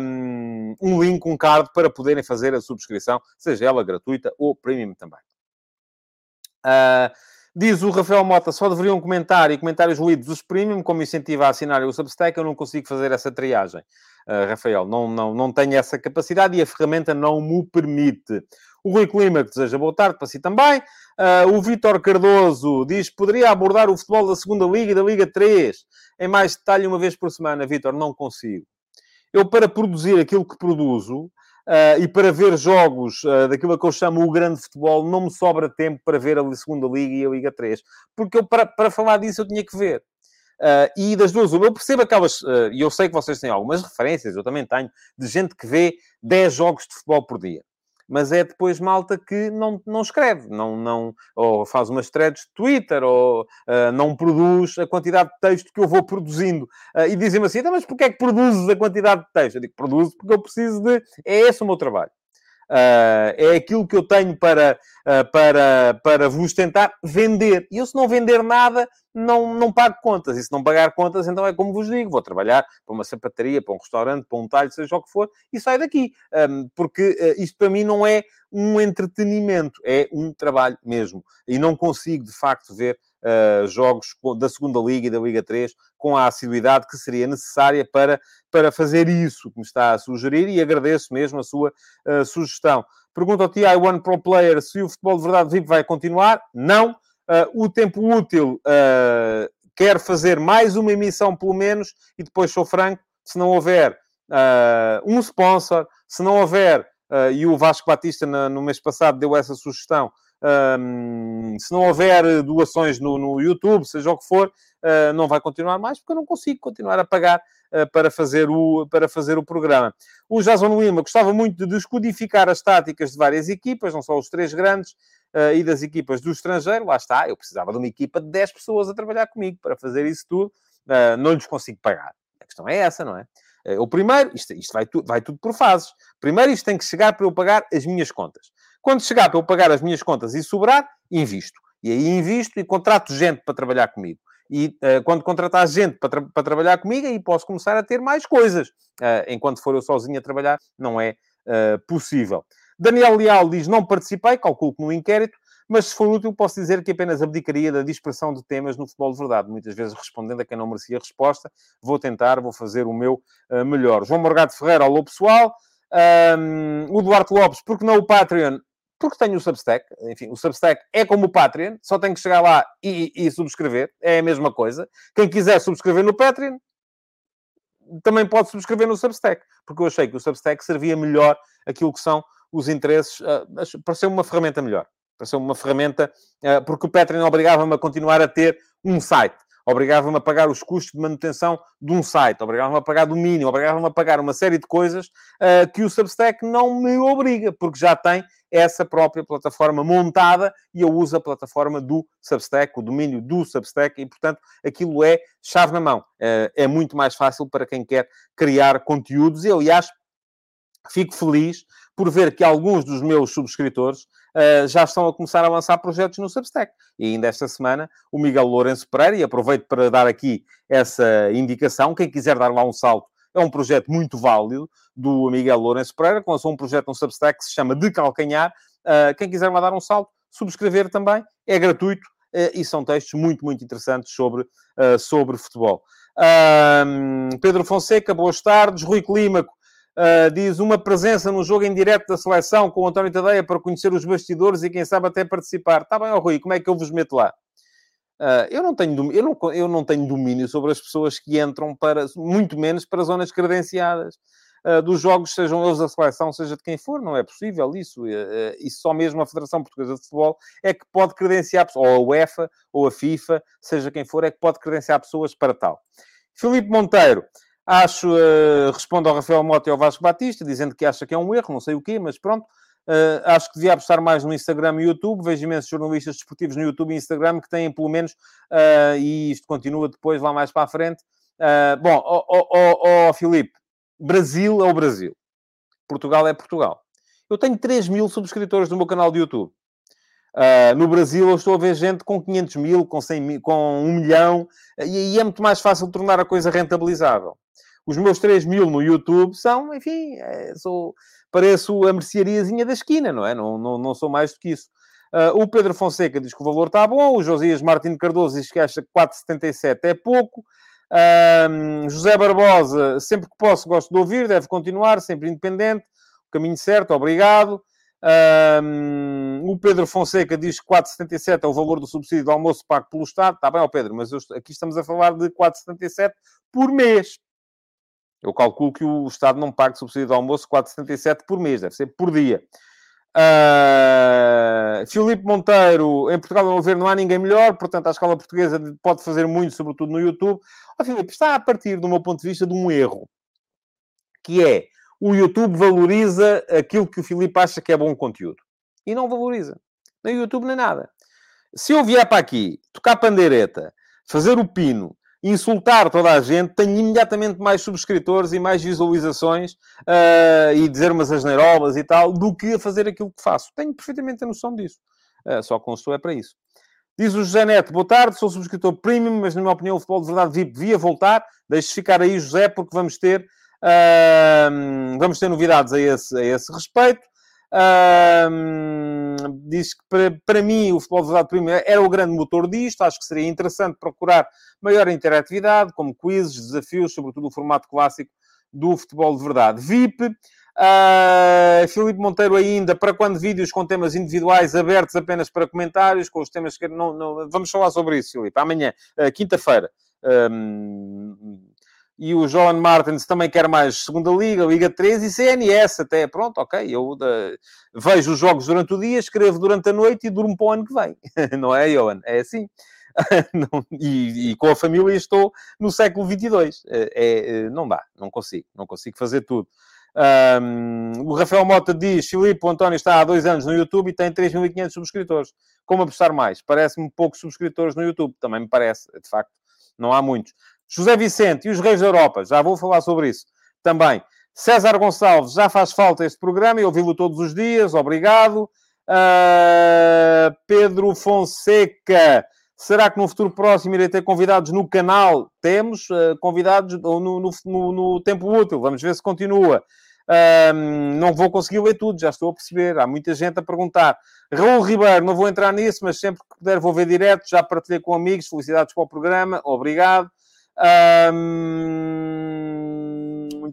um, um link, um card para poderem fazer a subscrição, seja ela gratuita ou premium também. Uh, diz o Rafael Mota, só deveriam comentar e comentários lidos os premium como incentivo a assinar o Substack, eu não consigo fazer essa triagem. Uh, Rafael, não, não, não tenho essa capacidade e a ferramenta não me permite. O Rui Clima, que deseja boa tarde para si também. Uh, o Vítor Cardoso diz poderia abordar o futebol da segunda Liga e da Liga 3 em mais detalhe uma vez por semana. Vítor, não consigo eu para produzir aquilo que produzo uh, e para ver jogos uh, daquilo que eu chamo o grande futebol, não me sobra tempo para ver a segunda Liga e a Liga 3. Porque eu, para, para falar disso, eu tinha que ver. Uh, e das duas, eu percebo aquelas, e eu sei que vocês têm algumas referências, eu também tenho, de gente que vê 10 jogos de futebol por dia mas é depois malta que não, não escreve, não, não, ou faz umas threads de Twitter, ou uh, não produz a quantidade de texto que eu vou produzindo. Uh, e dizem-me assim, então, mas porquê é que produzes a quantidade de texto? Eu digo, produzo porque eu preciso de... É esse o meu trabalho. Uh, é aquilo que eu tenho para, uh, para, para vos tentar vender. E eu, se não vender nada, não, não pago contas. E se não pagar contas, então é como vos digo: vou trabalhar para uma sapataria, para um restaurante, para um talho, seja o que for, e saio daqui. Um, porque uh, isto para mim não é um entretenimento, é um trabalho mesmo. E não consigo, de facto, ver uh, jogos da segunda Liga e da Liga 3 com a assiduidade que seria necessária para, para fazer isso que me está a sugerir e agradeço mesmo a sua uh, sugestão. Pergunta ao TI One Pro Player se o futebol de verdade vivo vai continuar. Não. Uh, o tempo útil uh, quer fazer mais uma emissão, pelo menos, e depois sou franco, se não houver um sponsor, se não houver, e o Vasco Batista no mês passado deu essa sugestão, um, se não houver doações no, no, YouTube, seja o que for, uh, não vai continuar mais, porque eu não consigo continuar a pagar uh, para, fazer o, para fazer o programa. O Jason Lima gostava muito de descodificar as táticas de várias equipas, não só os três grandes, uh, e das equipas do estrangeiro. Lá está, eu precisava de uma equipa de 10 pessoas a trabalhar comigo para fazer isso tudo. não lhes consigo pagar. A questão é essa, não é? O primeiro, isto, isto vai, tu, vai tudo por fases. Primeiro, isto tem que chegar para eu pagar as minhas contas. Quando chegar para eu pagar as minhas contas e sobrar, invisto. E aí invisto e contrato gente para trabalhar comigo. E uh, quando contratar gente para, tra para, trabalhar comigo, aí posso começar a ter mais coisas. Uh, enquanto for eu sozinho a trabalhar, não é uh, possível. Daniel Leal diz: Não participei, calculo que no inquérito, mas se for útil, posso dizer que apenas abdicaria da dispersão de temas no futebol de verdade. Muitas vezes respondendo a quem não merecia resposta. Vou tentar, vou fazer o meu melhor. João Morgado Ferreira, alô pessoal. Um, o Duarte Lopes, porque não o Patreon? Porque tenho o Substack. Enfim, o Substack é como o Patreon, só tem que chegar lá e, e, subscrever, é a mesma coisa. Quem quiser subscrever no Patreon, também pode subscrever no Substack, porque eu achei que o Substack servia melhor aquilo que são os interesses, uh, para ser uma ferramenta melhor. Para ser uma ferramenta, uh, porque o Patreon obrigava-me a continuar a ter um site obrigava-me a pagar os custos de manutenção de um site, obrigava-me a pagar domínio, obrigava-me a pagar uma série de coisas uh, que o Substack não me obriga, porque já tem essa própria plataforma montada e eu uso a plataforma do Substack, o domínio do Substack, e portanto aquilo é chave na mão. Uh, é muito mais fácil para quem quer criar conteúdos e, aliás, fico feliz por ver que alguns dos meus subscritores uh, já estão a começar a lançar projetos no Substack. E ainda esta semana, o Miguel Lourenço Pereira, e aproveito para dar aqui essa indicação, quem quiser dar lá um salto, é um projeto muito válido do Miguel Lourenço Pereira, que lançou um projeto no Substack que se chama De Calcanhar. Uh, quem quiser lá dar um salto, subscrever também, é gratuito uh, e são textos muito, muito interessantes sobre, sobre futebol. Pedro Fonseca, boas tardes. Rui Clímaco, Uh, diz uma presença no jogo em direto da seleção com o António Tadeia para conhecer os bastidores e quem sabe até participar. Está bem, oh, Rui, como é que eu vos meto lá? Uh, eu, não tenho, eu, não, eu não tenho domínio sobre as pessoas que entram para, muito menos para zonas credenciadas. uh, dos jogos, sejam eles da seleção, seja de quem for. Não é possível isso. Uh, isso só mesmo a Federação Portuguesa de Futebol é que pode credenciar, ou a UEFA, ou a FIFA, seja quem for, é que pode credenciar pessoas para tal. Filipe Monteiro, acho, uh, responde ao Rafael Mota e ao Vasco Batista, dizendo que acha que é um erro, não sei o quê, mas pronto. Uh, acho que devia apostar mais no Instagram e YouTube. Vejo imensos jornalistas desportivos no YouTube e Instagram que têm, pelo menos, uh, e isto continua depois lá mais para a frente. Uh, bom, ó oh, oh, oh, Filipe, Brasil é o Brasil. Portugal é Portugal. Eu tenho 3 mil subscritores no meu canal de YouTube. No Brasil, eu estou a ver gente com 500 mil, com, 100 mil, com 1 milhão, e aí é muito mais fácil tornar a coisa rentabilizável. Os meus 3 mil no YouTube são, enfim, é, sou, pareço a merceariazinha da esquina, não é? Não, não, não sou mais do que isso. Uh, o Pedro Fonseca diz que o valor está bom. O Josias Martins Cardoso diz que acha que 4,77 é pouco. Uh, José Barbosa, sempre que posso, gosto de ouvir, deve continuar, sempre independente. O caminho certo, obrigado. Uh, o Pedro Fonseca diz que 4,77 é o valor do subsídio do almoço pago pelo Estado. Está bem, ó Pedro, mas aqui estamos a falar de 4,77 por mês. Eu calculo que o Estado não pague subsídio de almoço 4,77 por mês, deve ser por dia. Uh, Filipe Monteiro, em Portugal, não ver, não há ninguém melhor, portanto, a escola portuguesa pode fazer muito, sobretudo no YouTube. Oh, Filipe, está a partir, do meu ponto de vista, de um erro, que é o YouTube valoriza aquilo que o Filipe acha que é bom conteúdo e não valoriza. Nem o YouTube nem nada. Se eu vier para aqui tocar pandeireta, fazer o pino insultar toda a gente, tenho imediatamente mais subscritores e mais visualizações uh, e dizer umas asneirolas e tal, do que a fazer aquilo que faço. Tenho perfeitamente a noção disso. Uh, só consultou é para isso. Diz o José Neto, boa tarde, sou subscritor premium, mas na minha opinião o futebol de verdade devia voltar. Deixe ficar aí, José, porque vamos ter, vamos ter novidades a esse, a esse respeito diz que para, para mim o futebol de verdade primeiro era o grande motor disto. Acho que seria interessante procurar maior interatividade, como quizzes, desafios, sobretudo o formato clássico do futebol de verdade. VIP. Uh, Filipe Monteiro ainda, para quando vídeos com temas individuais abertos apenas para comentários, com os temas que... Não, não... Vamos falar sobre isso, Filipe. Amanhã, uh, quinta-feira. Um, e o Joan Martins também quer mais segunda liga, Liga 3 e CNS até. Pronto, ok. Eu uh, vejo os jogos durante o dia, escrevo durante a noite e durmo para o ano que vem. não é, Johan? É assim. e, e, com a família estou no século 22. É, é, não dá, não consigo. Não consigo fazer tudo. Um, o Rafael Mota diz: Filipe, o António está há dois anos no YouTube e tem 3.500 subscritores. Como apostar mais? Parece-me poucos subscritores no YouTube. Também me parece, de facto. Não há muitos. José Vicente e os Reis da Europa, já vou falar sobre isso também. César Gonçalves, já faz falta este programa e ouvi-lo todos os dias, obrigado. Uh, Pedro Fonseca, será que no futuro próximo irei ter convidados no canal? Temos uh, convidados no, no, no, no, tempo útil, vamos ver se continua. Uh, não vou conseguir ler tudo, já estou a perceber. Há muita gente a perguntar. Raul Ribeiro, não vou entrar nisso, mas sempre que puder vou ver direto. Já partilhei com amigos. Felicidades para o programa. Obrigado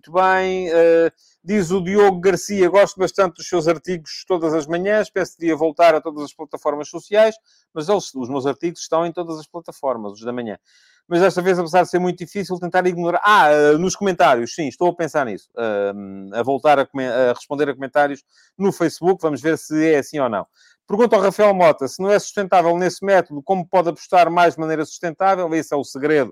muito bem. Uh, diz o Diogo Garcia, gosto bastante dos seus artigos todas as manhãs, que ia voltar a todas as plataformas sociais, mas eles, os meus artigos estão em todas as plataformas, os da manhã. Mas desta vez, apesar de ser muito difícil, tentar ignorar... Ah, uh, nos comentários, sim, estou a pensar nisso. Uh, a voltar a, a, responder a comentários no Facebook, vamos ver se é assim ou não. Pergunta ao Rafael Mota, se não é sustentável nesse método, como pode apostar mais de maneira sustentável? Esse é o segredo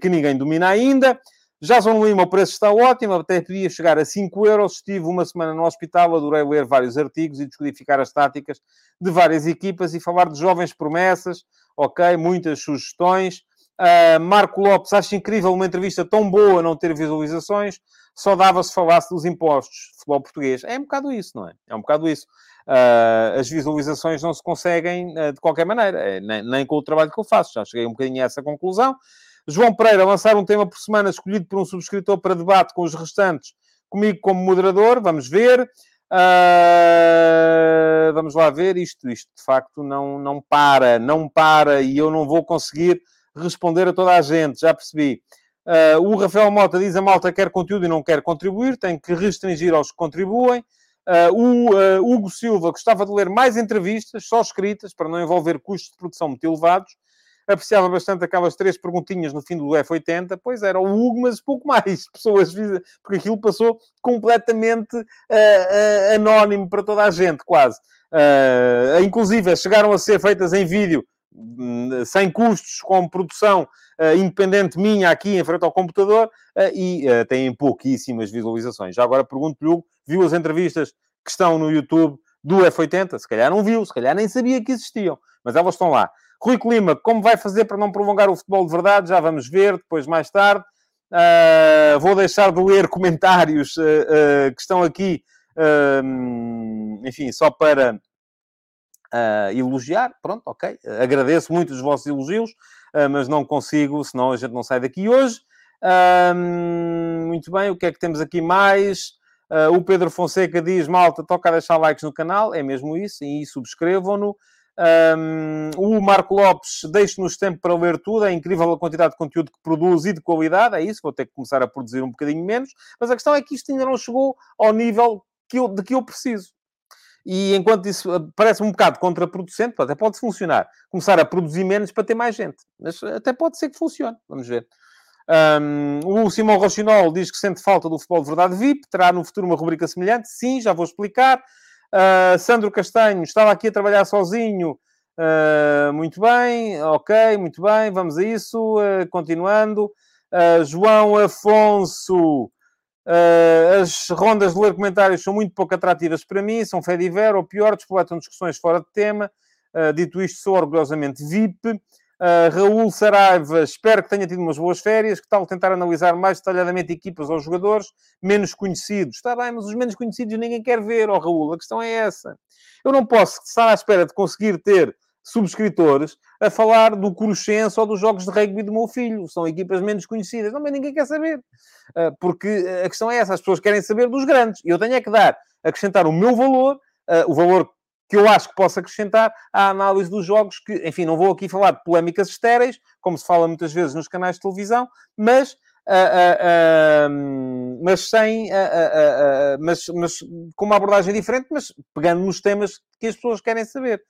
que ninguém domina ainda. Jason Lima, o preço está ótimo, até podia chegar a 5 euros. Estive uma semana no hospital, adorei ler vários artigos e descodificar as táticas de várias equipas e falar de jovens promessas. Ok, muitas sugestões. Uh, Marco Lopes, acho incrível uma entrevista tão boa não ter visualizações. Só dava se falasse dos impostos. Futebol português. É um bocado isso, não é? É um bocado isso. Uh, as visualizações não se conseguem uh, de qualquer maneira, é, nem, nem com o trabalho que eu faço. Já cheguei um bocadinho a essa conclusão. João Pereira lançar um tema por semana escolhido por um subscritor para debate com os restantes, comigo como moderador, vamos ver. Uh, vamos lá ver isto. Isto de facto não, não para, não para e eu não vou conseguir responder a toda a gente, já percebi. Uh, o Rafael Mota diz a malta quer conteúdo e não quer contribuir, tem que restringir aos que contribuem. Uh, o Hugo Silva gostava de ler mais entrevistas, só escritas, para não envolver custos de produção muito elevados. Apreciava bastante aquelas três perguntinhas no fim do F80. Pois era o Hugo, mas pouco mais. Pessoas, porque aquilo passou completamente uh, uh, anónimo para toda a gente, quase. Uh, inclusive, chegaram a ser feitas em vídeo hum, sem custos, com produção uh, independente minha aqui em frente ao computador e têm pouquíssimas visualizações. Já agora pergunto-lhe, viu as entrevistas que estão no YouTube do F80? Se calhar não viu, se calhar nem sabia que existiam, mas elas estão lá. Rui Clima, como vai fazer para não prolongar o futebol de verdade? Já vamos ver, depois mais tarde. Uh, vou deixar de ler comentários uh, uh, que estão aqui, enfim, só para elogiar. Pronto, ok. Agradeço muito os vossos elogios, mas não consigo, senão a gente não sai daqui hoje. muito bem, o que é que temos aqui mais? o Pedro Fonseca diz: Malta, toca a deixar likes no canal, é mesmo isso, e subscrevam-no. Um, o Marco Lopes deixe-nos tempo para ler tudo, é incrível a quantidade de conteúdo que produz e de qualidade, é isso, vou ter que começar a produzir um bocadinho menos, mas a questão é que isto ainda não chegou ao nível que eu, de que eu preciso. E enquanto isso ah, parece um bocado contraproducente, até pode funcionar, começar a produzir menos para ter mais gente, mas até pode ser que funcione, vamos ver. Um, o Simão Rochinol diz que sente falta do futebol de verdade VIP, terá no futuro uma rubrica semelhante, sim, já vou explicar. Uh, Sandro Castanho, estava aqui a trabalhar sozinho. Uh, muito bem, ok, muito bem, vamos a isso. Uh, continuando. João Afonso, as rondas de ler comentários são muito pouco atrativas para mim, são fé de ou pior, despletam discussões fora de tema. dito isto, sou orgulhosamente VIP. Uh, Raul Saraiva, espero que tenha tido umas boas férias. Que tal tentar analisar mais detalhadamente equipas ou jogadores menos conhecidos? Está bem, mas os menos conhecidos ninguém quer ver, ó oh, Raul. A questão é essa. Eu não posso estar à espera de conseguir ter subscritores a falar do Cruxense ou dos jogos de rugby do meu filho. São equipas menos conhecidas. Não, mas ninguém quer saber. Uh, porque a questão é essa. As pessoas querem saber dos grandes. E eu tenho é que dar, acrescentar o meu valor, uh, o valor que eu acho que posso acrescentar à análise dos jogos, que, enfim, não vou aqui falar de polémicas estéreis, como se fala muitas vezes nos canais de televisão, mas, uh, uh, uh, mas sem, mas, mas com uma abordagem diferente, mas pegando nos temas que as pessoas querem saber.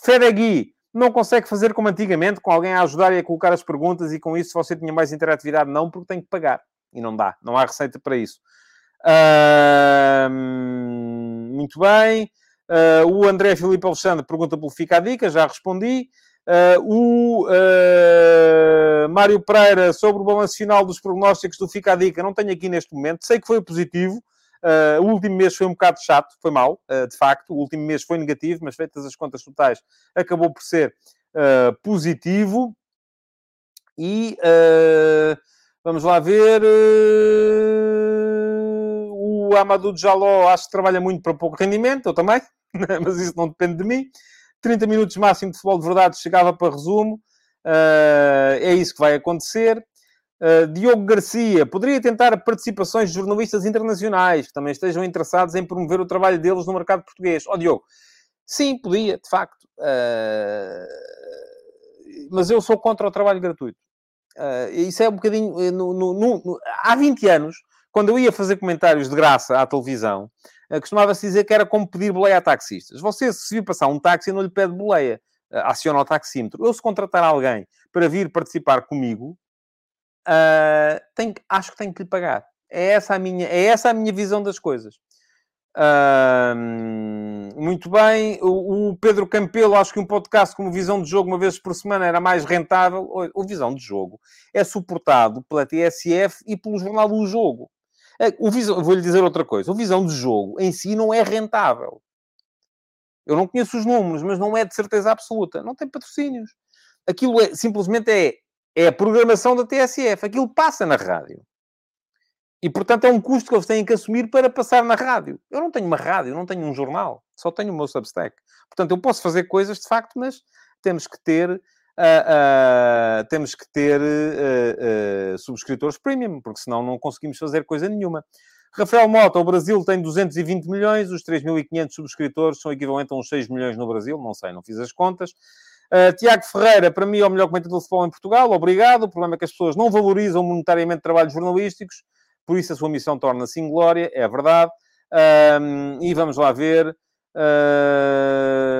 Fedegui não consegue fazer como antigamente, com alguém a ajudar e a colocar as perguntas, e com isso, você tinha mais interatividade, não, porque tem que pagar. E não dá, não há receita para isso. muito bem. Uh, o André Filipe Alexandre pergunta pelo Fica a Dica, já respondi. Uh, o uh, Mário Pereira sobre o balanço final dos prognósticos do Fica a Dica, não tenho aqui neste momento. Sei que foi positivo. o último mês foi um bocado chato, foi mau, de facto. O último mês foi negativo, mas feitas as contas totais, acabou por ser positivo. E vamos lá ver o Amadou Jaló acho que trabalha muito para pouco rendimento, eu também. mas isso não depende de mim. 30 minutos máximo de futebol de verdade chegava para resumo. Uh, é isso que vai acontecer. Uh, Diogo Garcia poderia tentar participações de jornalistas internacionais que também estejam interessados em promover o trabalho deles no mercado português. Ó oh, Diogo, sim, podia, de facto. Uh, mas eu sou contra o trabalho gratuito. Isso é um bocadinho. No, no, no, há 20 anos, quando eu ia fazer comentários de graça à televisão, eh, costumava-se dizer que era como pedir boleia a taxistas. Você, se vir passar um táxi, não lhe pede boleia. Eh, aciona o taxímetro. Eu, se contratar alguém para vir participar comigo, uh, acho que tenho que lhe pagar. É essa a minha, é essa a minha visão das coisas. Uh, muito bem. O, o, Pedro Campelo, acho que um podcast como Visão de Jogo, uma vez por semana, era mais rentável. O, o Visão de Jogo é suportado pela TSF e pelo jornal O Jogo. É, o visão, vou-lhe dizer outra coisa. O visão de jogo em si não é rentável. Eu não conheço os números, mas não é de certeza absoluta. Não tem patrocínios. Aquilo é, simplesmente é, é a programação da TSF. Aquilo passa na rádio. E, portanto, é um custo que eles têm que assumir para passar na rádio. Eu não tenho uma rádio, não tenho um jornal. Só tenho o meu Substack. Portanto, eu posso fazer coisas, de facto, mas temos que ter uh, uh, temos que ter uh, subscritores premium, porque senão não conseguimos fazer coisa nenhuma. Rafael Mota, o Brasil tem 220 milhões, os 3.500 subscritores são equivalentes a uns 6 milhões no Brasil, não sei, não fiz as contas. Uh, Tiago Ferreira, para mim, é o melhor comentador de futebol em Portugal, obrigado. O problema é que as pessoas não valorizam monetariamente trabalhos jornalísticos, por isso a sua missão torna-se inglória, é verdade. Uh, e vamos lá ver. Uh,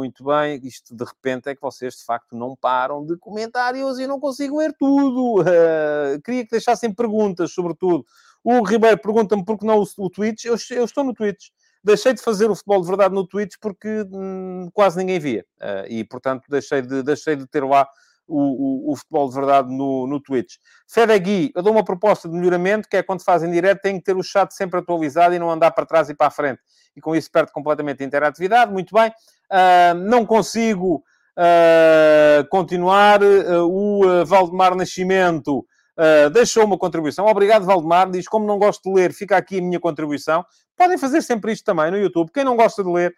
muito bem. Isto de repente é que vocês de facto não param de comentários e não consigo ler tudo. Uh, queria que deixassem perguntas, sobretudo. O Ribeiro pergunta-me por que não o, o Twitch. Eu, eu, estou no Twitch. Deixei de fazer o futebol de verdade no Twitch porque hum, quase ninguém via. Uh, e, portanto, deixei de, deixei de ter lá o, o, o, futebol de verdade no, no Twitch. Fedegui, eu dou uma proposta de melhoramento, que é quando fazem direto, tem que ter o chat sempre atualizado e não andar para trás e para a frente. E com isso perde completamente a interatividade. Muito bem. Uh, não consigo uh, continuar. Uh, o Valdemar Nascimento deixou uma contribuição. Obrigado, Valdemar. Diz, como não gosto de ler, fica aqui a minha contribuição. Podem fazer sempre isto também no YouTube. Quem não gosta de ler,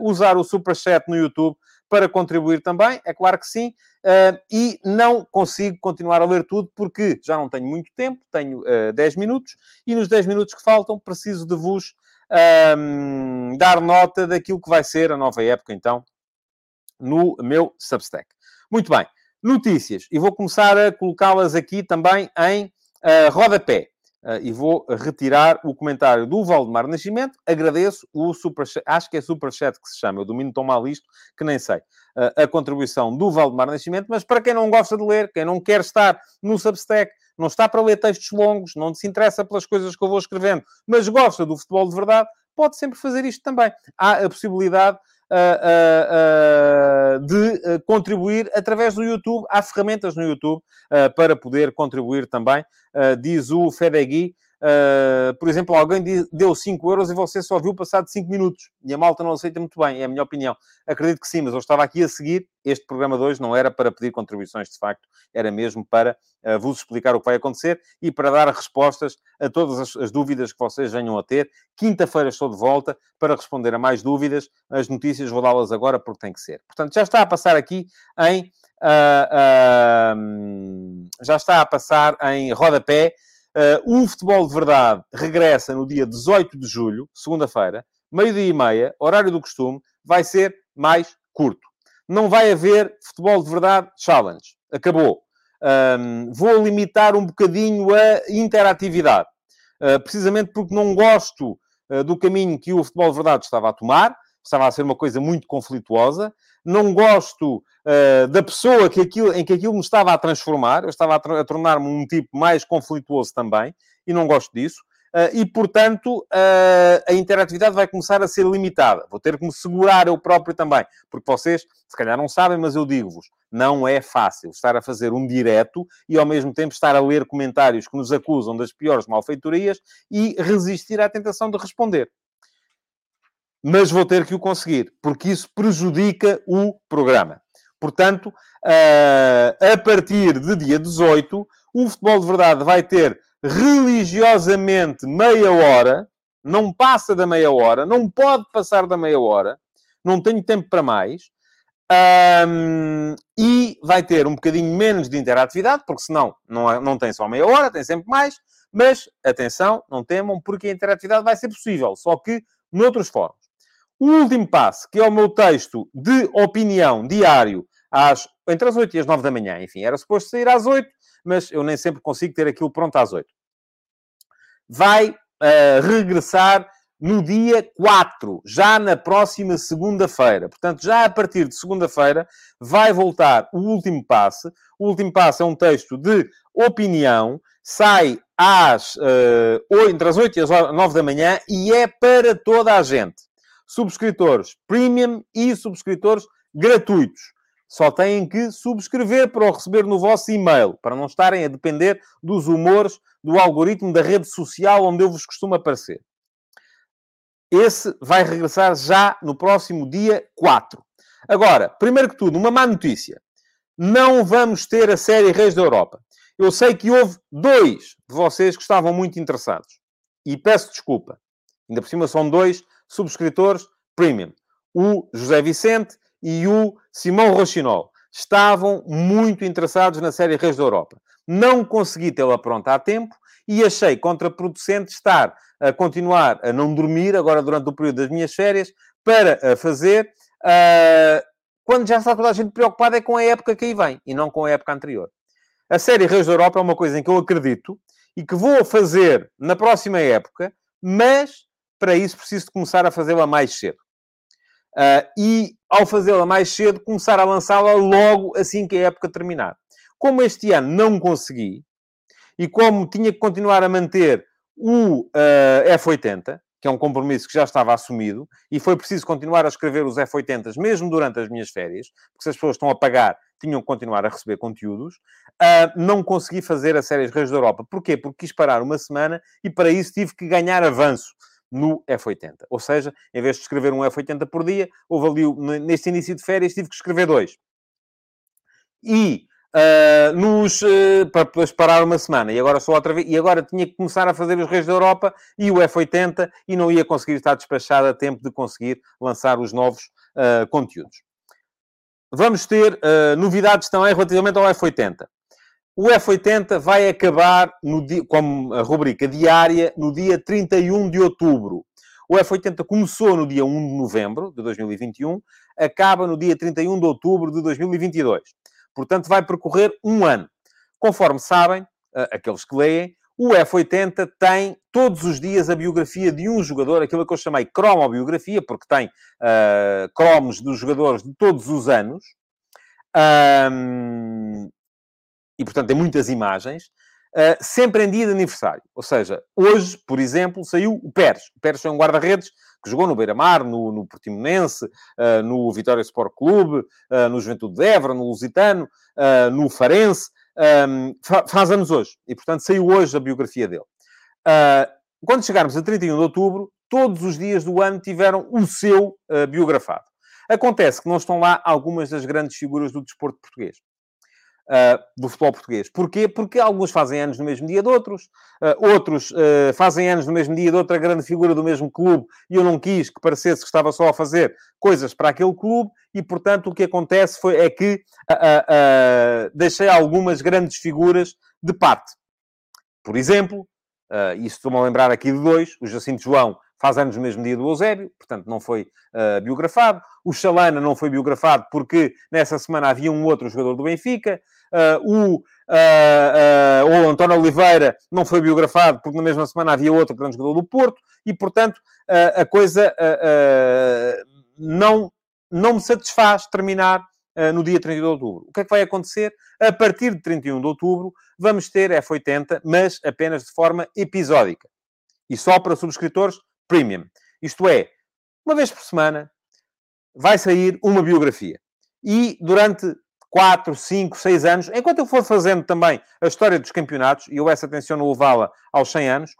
usar o Superchat no YouTube para contribuir também, é claro que sim, uh, e não consigo continuar a ler tudo porque já não tenho muito tempo, tenho uh, 10 minutos, e nos 10 minutos que faltam preciso de vos uh, dar nota daquilo que vai ser a nova época, então, no meu Substack. Muito bem, notícias, e vou começar a colocá-las aqui também em uh, rodapé. Uh, e vou retirar o comentário do Valdemar Nascimento. Agradeço o superchat, acho que é superchat que se chama, eu domino tão mal isto que nem sei, uh, a contribuição do Valdemar Nascimento, mas para quem não gosta de ler, quem não quer estar no Substack, não está para ler textos longos, não se interessa pelas coisas que eu vou escrevendo, mas gosta do futebol de verdade, pode sempre fazer isto também. Há a possibilidade uh, uh, de contribuir através do YouTube. Há ferramentas no YouTube para poder contribuir também, diz o Fedegui. Uh, por exemplo, alguém deu 5 euros e você só viu passar de 5 minutos. E a malta não aceita muito bem, é a minha opinião. Acredito que sim, mas eu estava aqui a seguir. Este programa de hoje não era para pedir contribuições, de facto, era mesmo para uh, vos explicar o que vai acontecer e para dar respostas a todas as, as dúvidas que vocês venham a ter. Quinta-feira estou de volta para responder a mais dúvidas. As notícias vou dá-las agora porque tem que ser. Portanto, já está a passar aqui em. Uh, já está a passar em rodapé Uh, o futebol de verdade regressa no dia 18 de julho, segunda-feira, meio-dia e meia, horário do costume, vai ser mais curto. Não vai haver futebol de verdade challenge. Acabou. Um, vou limitar um bocadinho a interatividade. Uh, precisamente porque não gosto uh, do caminho que o futebol de verdade estava a tomar. Estava a ser uma coisa muito conflituosa não gosto uh, da pessoa que aquilo, em que aquilo me estava a transformar, eu estava a, a tornar-me um tipo mais conflituoso também, e não gosto disso. Uh, e, portanto, uh, a interatividade vai começar a ser limitada. Vou ter que me segurar eu próprio também, porque vocês, se calhar, não sabem, mas eu digo-vos, não é fácil estar a fazer um direto e, ao mesmo tempo, estar a ler comentários que nos acusam das piores malfeitorias e resistir à tentação de responder mas vou ter que o conseguir, porque isso prejudica o programa. Portanto, a partir de dia 18, o Futebol de Verdade vai ter religiosamente meia hora, não passa da meia hora, não pode passar da meia hora, não tenho tempo para mais, um, e vai ter um bocadinho menos de interatividade, porque senão não, não tem só meia hora, tem sempre mais, mas atenção, não temam, porque a interatividade vai ser possível, só que noutros fóruns. O último passo, que é o meu texto de opinião diário, às, entre as 8 e as 9 da manhã, enfim, era suposto sair às 8, mas eu nem sempre consigo ter aquilo pronto às 8. Vai uh, regressar no dia 4, já na próxima segunda-feira. Portanto, já a partir de segunda-feira vai voltar o último passo. O último passo é um texto de opinião, sai às, uh, entre as 8 e as 9 da manhã e é para toda a gente subscritores premium e subscritores gratuitos. Só têm que subscrever para o receber no vosso e-mail, para não estarem a depender dos humores do algoritmo da rede social onde eu vos costumo aparecer. Esse vai regressar já no próximo dia 4. Agora, primeiro que tudo, uma má notícia. Não vamos ter a série Reis da Europa. Eu sei que houve dois de vocês que estavam muito interessados. E peço desculpa. Ainda por cima são dois subscritores premium. O José Vicente e o Simão Rochinol estavam muito interessados na série Reis da Europa. Não consegui tê-la pronta a tempo e achei contraproducente estar a continuar a não dormir agora durante o período das minhas férias para fazer uh, quando já está toda a gente preocupada é com a época que aí vem e não com a época anterior. A série Reis da Europa é uma coisa em que eu acredito e que vou fazer na próxima época, mas para isso preciso de começar a fazê-la mais cedo. Uh, e, ao fazê-la mais cedo, começar a lançá-la logo assim que a época terminar. Como este ano não consegui, e como tinha que continuar a manter o uh, F80, que é um compromisso que já estava assumido, e foi preciso continuar a escrever os F80s, mesmo durante as minhas férias, porque se as pessoas estão a pagar, tinham que continuar a receber conteúdos, uh, não consegui fazer a séries Reis da Europa. Porquê? Porque quis parar uma semana e para isso tive que ganhar avanço no F80. Ou seja, em vez de escrever um F80 por dia, houve ali, neste início de férias, tive que escrever dois. E uh, nos, uh, para depois parar uma semana. E agora só outra vez. E agora tinha que começar a fazer os Reis da Europa e o F80 e não ia conseguir estar despachado a tempo de conseguir lançar os novos uh, conteúdos. Vamos ter novidades também relativamente ao F80. O F80 vai acabar dia, como a rubrica diária no dia 31 de outubro. O F80 começou no dia 1 de novembro de 2021, acaba no dia 31 de outubro de 2022. Portanto, vai percorrer um ano. Conforme sabem, aqueles que leem, o F80 tem todos os dias a biografia de um jogador, aquilo que eu chamei cromobiografia, porque tem uh, cromos dos jogadores de todos os anos. Um, e, portanto, tem muitas imagens, uh, sempre em dia de aniversário. Ou seja, hoje, por exemplo, saiu o Pérez. O Pérez foi um guarda-redes que jogou no Beira-Mar, no, no Portimonense, uh, no Vitória Sport Clube, uh, no Juventude de Évora, no Lusitano, no Farense. Um, faz anos hoje. E, portanto, saiu hoje a biografia dele. quando chegarmos a 31 de outubro, todos os dias do ano tiveram o seu biografado. Acontece que não estão lá algumas das grandes figuras do desporto português uh, do futebol português. Porquê? Porque alguns fazem anos no mesmo dia de outros, uh, outros uh, fazem anos no mesmo dia de outra grande figura do mesmo clube e eu não quis que parecesse que estava só a fazer coisas para aquele clube e, portanto, o que acontece foi, é que deixei algumas grandes figuras de parte. Por exemplo, uh, isso estou-me a lembrar aqui de dois, o Jacinto João faz anos no mesmo dia do Eusébio, portanto não foi uh, biografado. O Chalana não foi biografado porque nessa semana havia um outro jogador do Benfica. Uh, o, uh, o António Oliveira não foi biografado porque na mesma semana havia outro grande jogador do Porto e, portanto, a coisa não, não me satisfaz terminar no dia 31 de outubro. O que é que vai acontecer? A partir de 31 de outubro, vamos ter F80, mas apenas de forma episódica. E só para subscritores premium. Isto é, uma vez por semana vai sair uma biografia. E durante 4, 5, 6 anos, enquanto eu for fazendo também a história dos campeonatos, e eu essa atenção no levá-la aos 100 anos,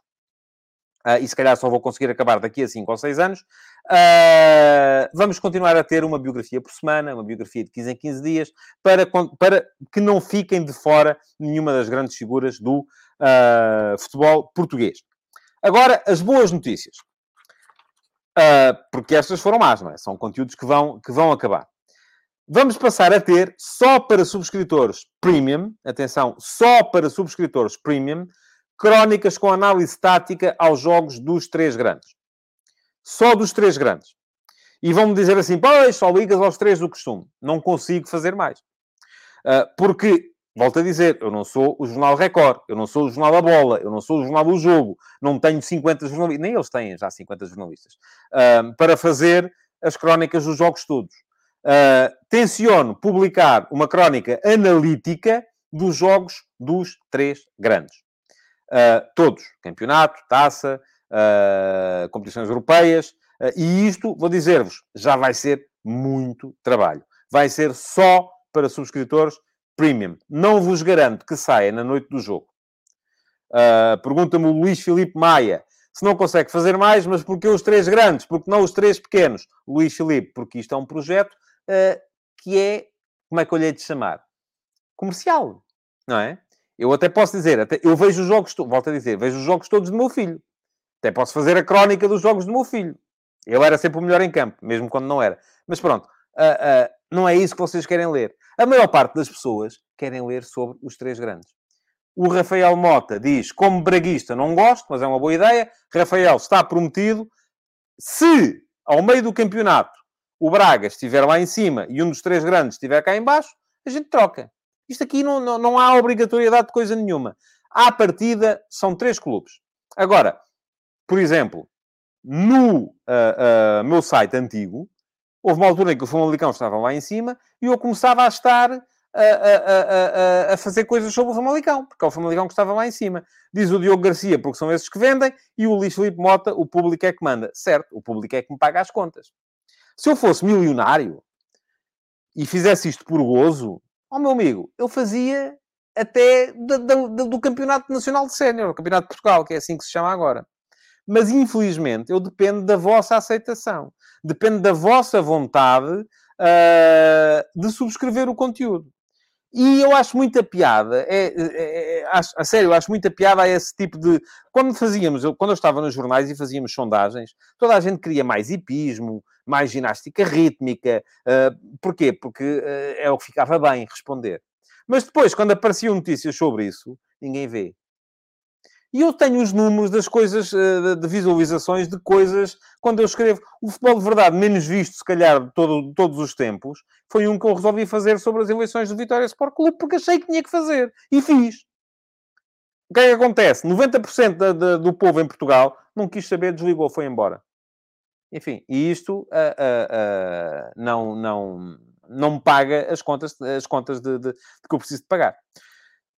uh, e se calhar só vou conseguir acabar daqui a 5 ou 6 anos, uh, vamos continuar a ter uma biografia por semana, uma biografia de 15 em 15 dias, para, para que não fiquem de fora nenhuma das grandes figuras do uh, futebol português. Agora, as boas notícias. Uh, porque estas foram más, não é? São conteúdos que vão, que vão acabar. Vamos passar a ter, só para subscritores premium, atenção, só para subscritores premium, crónicas com análise tática aos jogos dos três grandes. Só dos três grandes. E vão-me dizer assim, pois, só ligas aos três do costume. Não consigo fazer mais. Uh, porque Volto a dizer, eu não sou o Jornal Record, eu não sou o Jornal da Bola, eu não sou o Jornal do Jogo, não tenho 50 jornalistas, nem eles têm já 50 jornalistas, uh, para fazer as crónicas dos jogos todos. Uh, tenciono publicar uma crónica analítica dos jogos dos três grandes. Uh, todos. Campeonato, taça, uh, competições europeias. e isto, vou dizer-vos, já vai ser muito trabalho. Vai ser só para subscritores Premium. Não vos garanto que saia na noite do jogo. Uh, Pergunta-me o Luís Filipe Maia se não consegue fazer mais, mas porque os três grandes? Porque não os três pequenos? Luís Filipe, porque isto é um projeto uh, que é, como é que eu lhe hei de chamar? Comercial, não é? Eu até posso dizer, até, eu vejo os jogos, volto a dizer, vejo os jogos todos do meu filho. Até posso fazer a crónica dos jogos do meu filho. Ele era sempre o melhor em campo, mesmo quando não era. Mas pronto, uh, não é isso que vocês querem ler. A maior parte das pessoas querem ler sobre os três grandes. O Rafael Mota diz, como braguista, não gosto, mas é uma boa ideia. Rafael está prometido. Se, ao meio do campeonato, o Braga estiver lá em cima e um dos três grandes estiver cá em baixo, a gente troca. Isto aqui não, não, não há obrigatoriedade de coisa nenhuma. À partida, são três clubes. Agora, por exemplo, no uh, uh, meu site antigo, houve uma altura em que o Famalicão estava lá em cima e eu começava a estar a, a, a, a, fazer coisas sobre o Famalicão, porque é o Famalicão que estava lá em cima. Diz o Diogo Garcia, porque são esses que vendem, e o Luís Filipe Mota, o público é que manda. Certo, o público é que me paga as contas. Se eu fosse milionário e fizesse isto por gozo, ó oh, meu amigo, eu fazia até do, do, do Campeonato Nacional de Sénior, o Campeonato de Portugal, que é assim que se chama agora. Mas, infelizmente, eu dependo da vossa aceitação. Depende da vossa vontade uh, de subscrever o conteúdo. E eu acho muita piada, é, é, é, acho, a sério, eu acho muita piada a esse tipo de. Quando fazíamos, eu, quando eu estava nos jornais e fazíamos sondagens, toda a gente queria mais hipismo, mais ginástica rítmica. Uh, porquê? Porque uh, é o que ficava bem responder. Mas depois, quando apareciam notícias sobre isso, ninguém vê. E eu tenho os números das coisas, uh, de visualizações de coisas, quando eu escrevo. O futebol de verdade, menos visto, se calhar, de todo, todos os tempos, foi um que eu resolvi fazer sobre as eleições do Vitória Sport Clube, porque achei que tinha que fazer. E fiz. O que é que acontece? 90% da, da, do povo em Portugal não quis saber, desligou, foi embora. Enfim, e isto uh, uh, não, não, não me paga as contas, as contas de, de, de que eu preciso de pagar.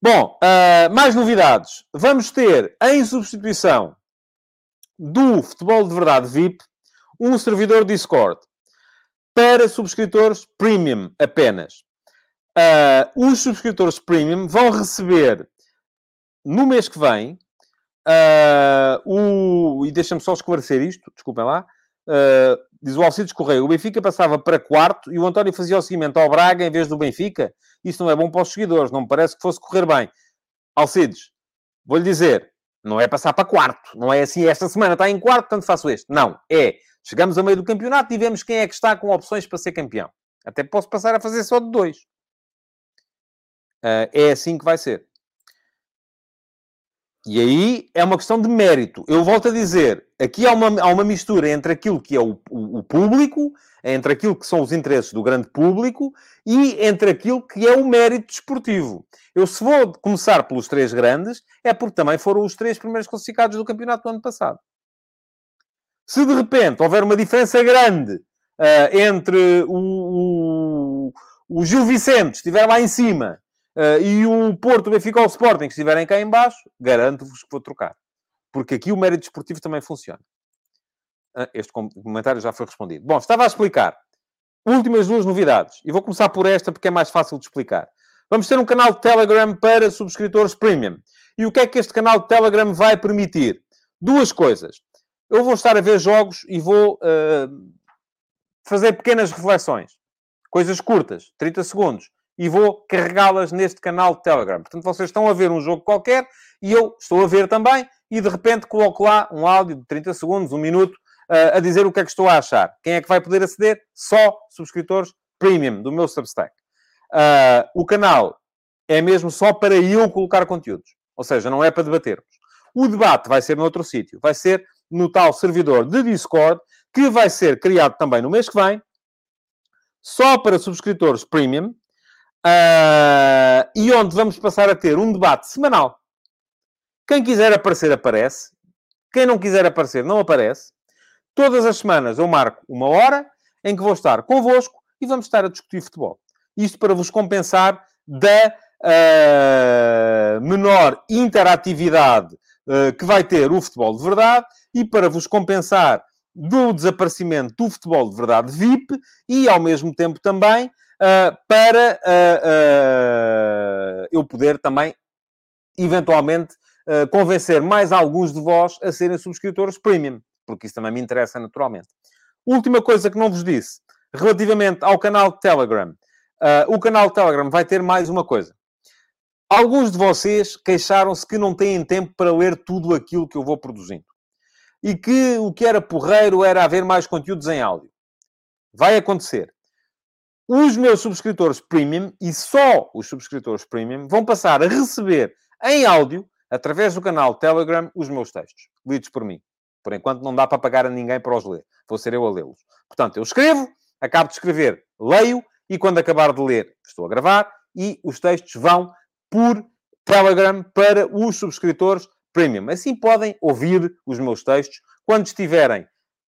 Bom, uh, mais novidades. Vamos ter, em substituição do Futebol de Verdade VIP, um servidor Discord para subscritores Premium apenas. Uh, os subscritores Premium vão receber no mês que vem uh, o. E deixa-me só esclarecer isto, desculpem lá. Diz o Alcides Correia, o Benfica passava para quarto e o António fazia o seguimento ao Braga em vez do Benfica. Isso não é bom para os seguidores, não me parece que fosse correr bem. Alcides, vou-lhe dizer, não é passar para quarto, não é assim, esta semana está em quarto, portanto faço este. Não, é, chegamos a meio do campeonato e vemos quem é que está com opções para ser campeão. Até posso passar a fazer só de dois. Uh, é assim que vai ser. E aí é uma questão de mérito. Eu volto a dizer, aqui há uma, há uma mistura entre aquilo que é o, o, o, público, entre aquilo que são os interesses do grande público e entre aquilo que é o mérito desportivo. Eu, se vou começar pelos três grandes, é porque também foram os três primeiros classificados do campeonato do ano passado. Se de repente houver uma diferença grande uh, entre o, o, o Gil Vicente, estiver lá em cima, Uh, e o Porto, o Benfica ou o Sporting, que estiverem cá em baixo, garanto-vos que vou trocar. Porque aqui o mérito desportivo também funciona. Uh, este comentário já foi respondido. Bom, estava a explicar. Últimas duas novidades. E vou começar por esta porque é mais fácil de explicar. Vamos ter um canal de Telegram para subscritores premium. E o que é que este canal de Telegram vai permitir? Duas coisas. Eu vou estar a ver jogos e vou uh, fazer pequenas reflexões. Coisas curtas, 30 segundos e vou carregá-las neste canal de Telegram. Portanto, vocês estão a ver um jogo qualquer e eu estou a ver também e de repente coloco lá um áudio de 30 segundos, um minuto, uh, a dizer o que é que estou a achar. Quem é que vai poder aceder? Só subscritores premium do meu Substack. Uh, o canal é mesmo só para eu colocar conteúdos. Ou seja, não é para debatermos. O debate vai ser noutro sítio. Vai ser no tal servidor de Discord, que vai ser criado também no mês que vem, só para subscritores premium, Uh, e onde vamos passar a ter um debate semanal. Quem quiser aparecer, aparece. Quem não quiser aparecer, não aparece. Todas as semanas eu marco uma hora em que vou estar convosco e vamos estar a discutir futebol. Isto para vos compensar da uh, menor interatividade uh, que vai ter o futebol de verdade e para vos compensar do desaparecimento do futebol de verdade VIP e, ao mesmo tempo, também para uh, eu poder também, eventualmente, convencer mais alguns de vós a serem subscritores premium, porque isso também me interessa naturalmente. Última coisa que não vos disse, relativamente ao canal Telegram. o canal Telegram vai ter mais uma coisa. Alguns de vocês queixaram-se que não têm tempo para ler tudo aquilo que eu vou produzindo. E que o que era porreiro era haver mais conteúdos em áudio. Vai acontecer os meus subscritores premium, e só os subscritores premium, vão passar a receber em áudio, através do canal Telegram, os meus textos, lidos por mim. Por enquanto não dá para pagar a ninguém para os ler. Vou ser eu a lê-los. Portanto, eu escrevo, acabo de escrever, leio, e quando acabar de ler, estou a gravar, e os textos vão por Telegram para os subscritores premium. Assim podem ouvir os meus textos quando estiverem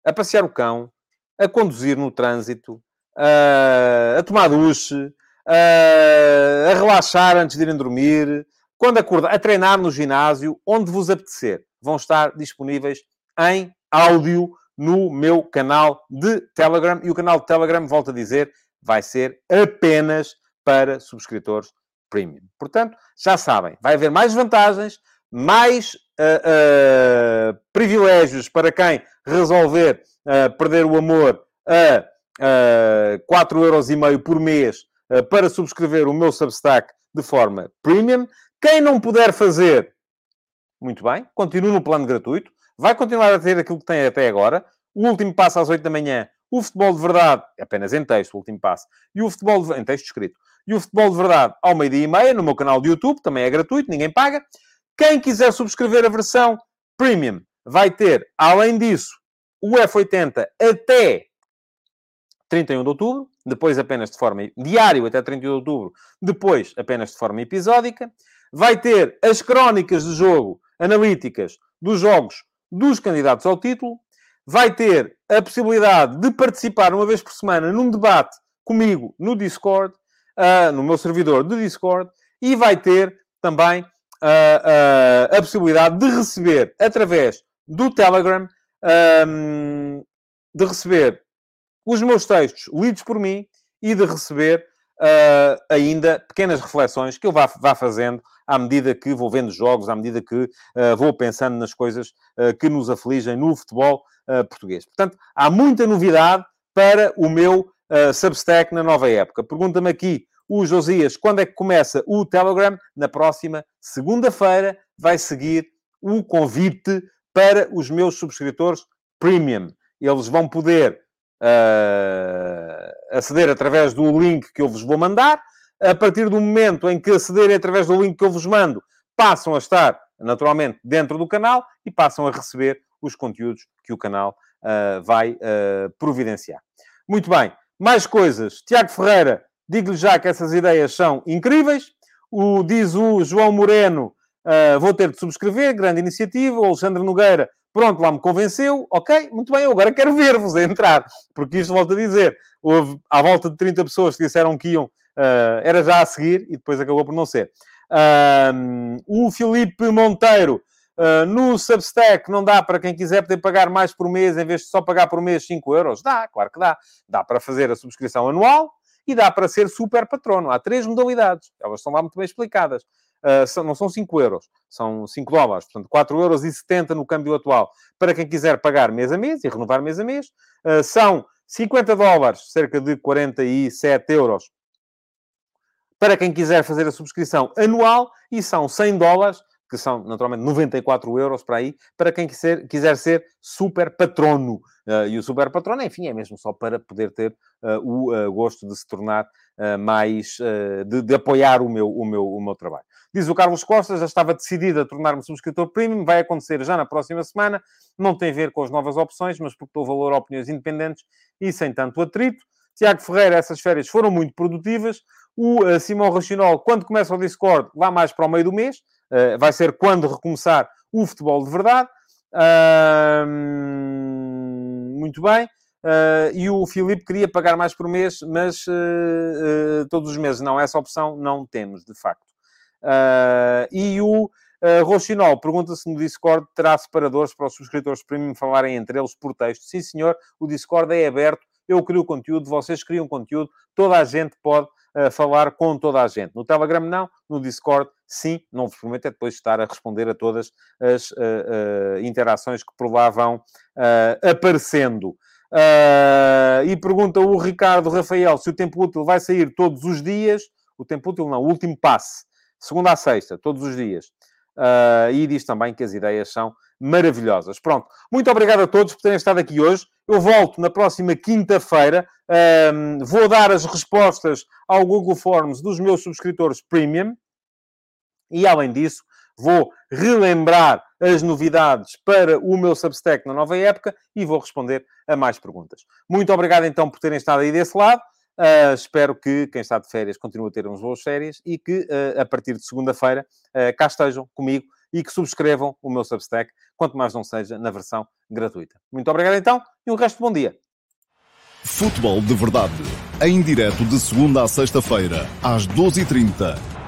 a passear o cão, a conduzir no trânsito, a tomar duche, a relaxar antes de irem dormir, quando acordar, a treinar no ginásio, onde vos apetecer. Vão estar disponíveis em áudio no meu canal de Telegram. E o canal de Telegram, volto a dizer, vai ser apenas para subscritores premium. Portanto, já sabem, vai haver mais vantagens, mais uh, uh, privilégios para quem resolver uh, perder o amor a uh, 4,5€ por mês para subscrever o meu Substack de forma premium. Quem não puder fazer, muito bem, continue no plano gratuito. Vai continuar a ter aquilo que tem até agora. O último passo às 8 da manhã. O futebol de verdade, apenas em texto, o último passo. E o futebol de... em texto escrito. E o futebol de verdade ao meio-dia e meia, no meu canal de YouTube, também é gratuito, ninguém paga. Quem quiser subscrever a versão premium vai ter, além disso, o F80 até 31 de outubro, depois apenas de forma diário até 31 de outubro, depois apenas de forma episódica. Vai ter as crónicas de jogo analíticas dos jogos dos candidatos ao título. Vai ter a possibilidade de participar uma vez por semana num debate comigo no Discord, uh, no meu servidor de Discord, e vai ter também uh, uh, a possibilidade de receber através do Telegram, um, de receber os meus textos lidos por mim e de receber uh, ainda pequenas reflexões que eu vá, vá fazendo à medida que vou vendo jogos, à medida que uh, vou pensando nas coisas uh, que nos afligem no futebol português. Portanto, há muita novidade para o meu Substack na nova época. Pergunta-me aqui o Josias quando é que começa o Telegram. Na próxima segunda-feira vai seguir o convite para os meus subscritores premium. Eles vão poder uh, aceder através do link que eu vos vou mandar. A partir do momento em que acederem através do link que eu vos mando, passam a estar, naturalmente, dentro do canal e passam a receber os conteúdos que o canal uh, vai uh, providenciar. Muito bem, mais coisas. Tiago Ferreira, digo-lhe já que essas ideias são incríveis. O, diz o João Moreno, uh, vou ter de subscrever, grande iniciativa. O Alexandre Nogueira, Pronto, lá me convenceu, ok, muito bem, eu agora quero ver-vos a entrar, porque isto volto a dizer, houve à volta de 30 pessoas que disseram que iam, uh, era já a seguir, e depois acabou por não ser. Uh, o Filipe Monteiro, uh, no Substack, não dá para quem quiser poder pagar mais por mês, em vez de só pagar por mês 5 euros? Dá, claro que dá. Dá para fazer a subscrição anual e dá para ser super patrono. Há três modalidades, elas estão lá muito bem explicadas. Uh, são, não são 5 euros, são 5 dólares. Portanto, 4 euros e 70 no câmbio atual. Para quem quiser pagar mês a mês e renovar mês a mês, uh, são 50 dólares, cerca de 47 euros. Para quem quiser fazer a subscrição anual, e são 100 dólares, que são naturalmente 94 euros para aí, para quem quiser, quiser ser super patrono. Uh, e o super patrono, enfim, é mesmo só para poder ter uh, o uh, gosto de se tornar mais, de, de, apoiar o meu, o, meu, o meu trabalho. Diz o Carlos Costa, já estava decidido a tornar-me subscritor premium, vai acontecer já na próxima semana, não tem a ver com as novas opções, mas porque dou valor a opiniões independentes e sem tanto atrito. Tiago Ferreira, essas férias foram muito produtivas. O Simão Rachinol, quando começa o Discord, lá mais para o meio do mês, vai ser quando recomeçar o futebol de verdade. muito bem. Uh, e o Filipe queria pagar mais por mês, mas uh, uh, todos os meses não, essa opção não temos, de facto. E o uh, Rochinol pergunta-se no Discord: terá separadores para os subscritores premium falarem entre eles por texto? Sim, senhor, o Discord é aberto. Eu crio conteúdo, vocês criam conteúdo, toda a gente pode falar com toda a gente. No Telegram, não, no Discord, sim. Não vos prometo é depois estar a responder a todas as interações que vão aparecendo. Uh, e pergunta o Ricardo Rafael se o tempo útil vai sair todos os dias. O tempo útil não, o último passe. Segunda a sexta, todos os dias. Uh, e diz também que as ideias são maravilhosas. Pronto. Muito obrigado a todos por terem estado aqui hoje. Eu volto na próxima quinta-feira. Uh, vou dar as respostas ao Google Forms dos meus subscritores premium. E, além disso, vou relembrar as novidades para o meu Substack na nova época e vou responder a mais perguntas. Muito obrigado então por terem estado aí desse lado. Uh, espero que quem está de férias continue a ter uns boas férias e que uh, a partir de segunda-feira uh, cá estejam comigo e que subscrevam o meu Substack, quanto mais não seja na versão gratuita. Muito obrigado então e um resto de bom dia. Futebol de Verdade. Em direto de segunda a sexta-feira, às 12h30